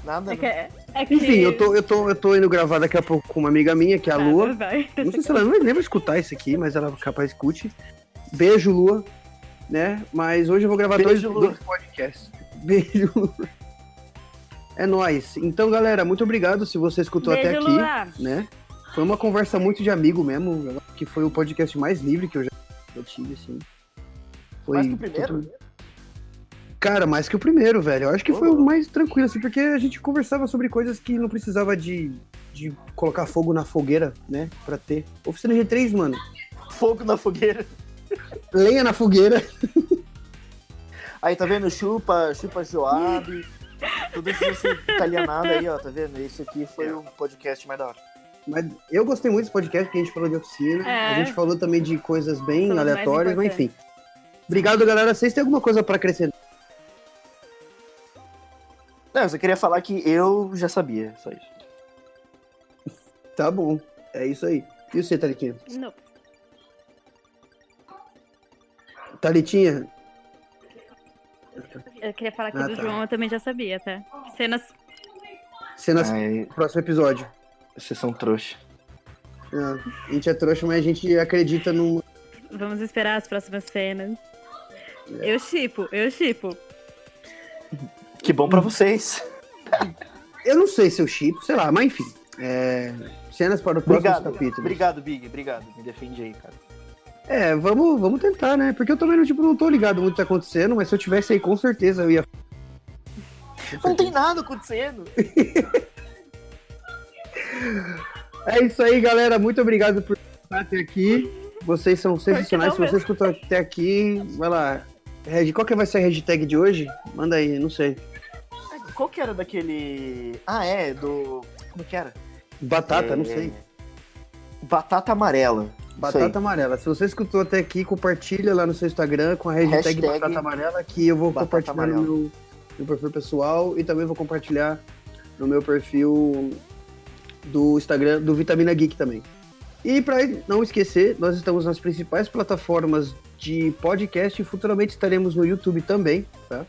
Nada, É não. que, é que... Enfim, eu tô, eu, tô, eu tô indo gravar daqui a pouco com uma amiga minha, que é a Lua. vai. Não sei se ela nem vai escutar isso aqui, mas ela capaz escute. Beijo, Lua. Né? Mas hoje eu vou gravar dois, Beijo, Lua. dois podcasts. Beijo, Lua. É nóis. Então, galera, muito obrigado se você escutou até Beijo, aqui. Lua. né? Foi uma conversa muito de amigo mesmo, eu acho que foi o podcast mais livre que eu já eu tive, assim. Foi Mais que o primeiro? tudo- Cara, mais que o primeiro, velho. Eu acho que foi o mais tranquilo, assim, porque a gente conversava sobre coisas que não precisava de, de colocar fogo na fogueira, né? Pra ter. Oficina G3, mano. Fogo na fogueira. Lenha na fogueira. Aí, tá vendo? Chupa, chupa Joab. Tudo isso esse italianado aí, ó, tá vendo? Esse aqui foi um podcast mais da hora. Mas eu gostei muito desse podcast, porque a gente falou de oficina. É. A gente falou também de coisas bem mais aleatórias, mas enfim. Obrigado, galera. Vocês têm alguma coisa pra acrescentar? Não, eu só queria falar que eu já sabia, só isso. Tá bom. É isso aí. E você, Thalitinha? Não. Thalitinha, Eu queria falar que Ah, do tá. João eu também já sabia, tá? Cenas. cenas Ai, próximo episódio. vocês são trouxa. Ah, a gente é trouxa, mas a gente acredita num. Vamos esperar as próximas cenas. Eu chipo, eu chipo. Que bom pra vocês. Eu não sei se eu chipo, sei lá, mas enfim. É, Cenas para o próximo Obrigado. capítulo. Obrigado, Big. Obrigado. Me defende aí, cara. É, vamos, vamos tentar, né? Porque eu também não, tipo, não tô ligado muito que tá acontecendo, mas se eu tivesse aí, com certeza eu ia. Não tem nada acontecendo. É isso aí, galera. Muito obrigado por estar até aqui. Vocês são sensacionais. Se não você escutou até aqui, vai lá. Qual que vai ser a hashtag de hoje? Manda aí, não sei. Qual que era daquele. Ah, é, do. Como que era? Batata, É, não sei. Batata amarela. Batata amarela. Se você escutou até aqui, compartilha lá no seu Instagram com a hashtag, Hashtag Batata Amarela, que eu vou Batata compartilhar no meu, no perfil pessoal e também vou compartilhar no meu perfil do Instagram do Vitamina Geek também. E para não esquecer, nós estamos nas principais plataformas de podcast e futuramente estaremos no YouTube também, tá?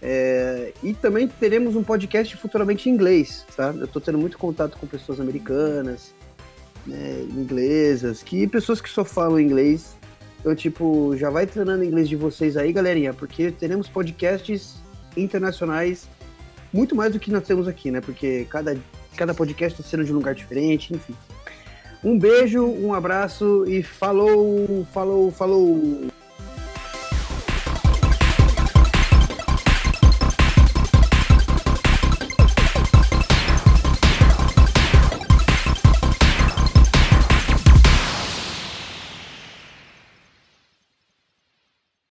É, e também teremos um podcast futuramente em inglês, tá? Eu tô tendo muito contato com pessoas americanas, né, inglesas, que pessoas que só falam inglês. Então, tipo, já vai treinando inglês de vocês aí, galerinha, porque teremos podcasts internacionais muito mais do que nós temos aqui, né? Porque cada, cada podcast está sendo de um lugar diferente, enfim. Um beijo, um abraço e falou, falou, falou!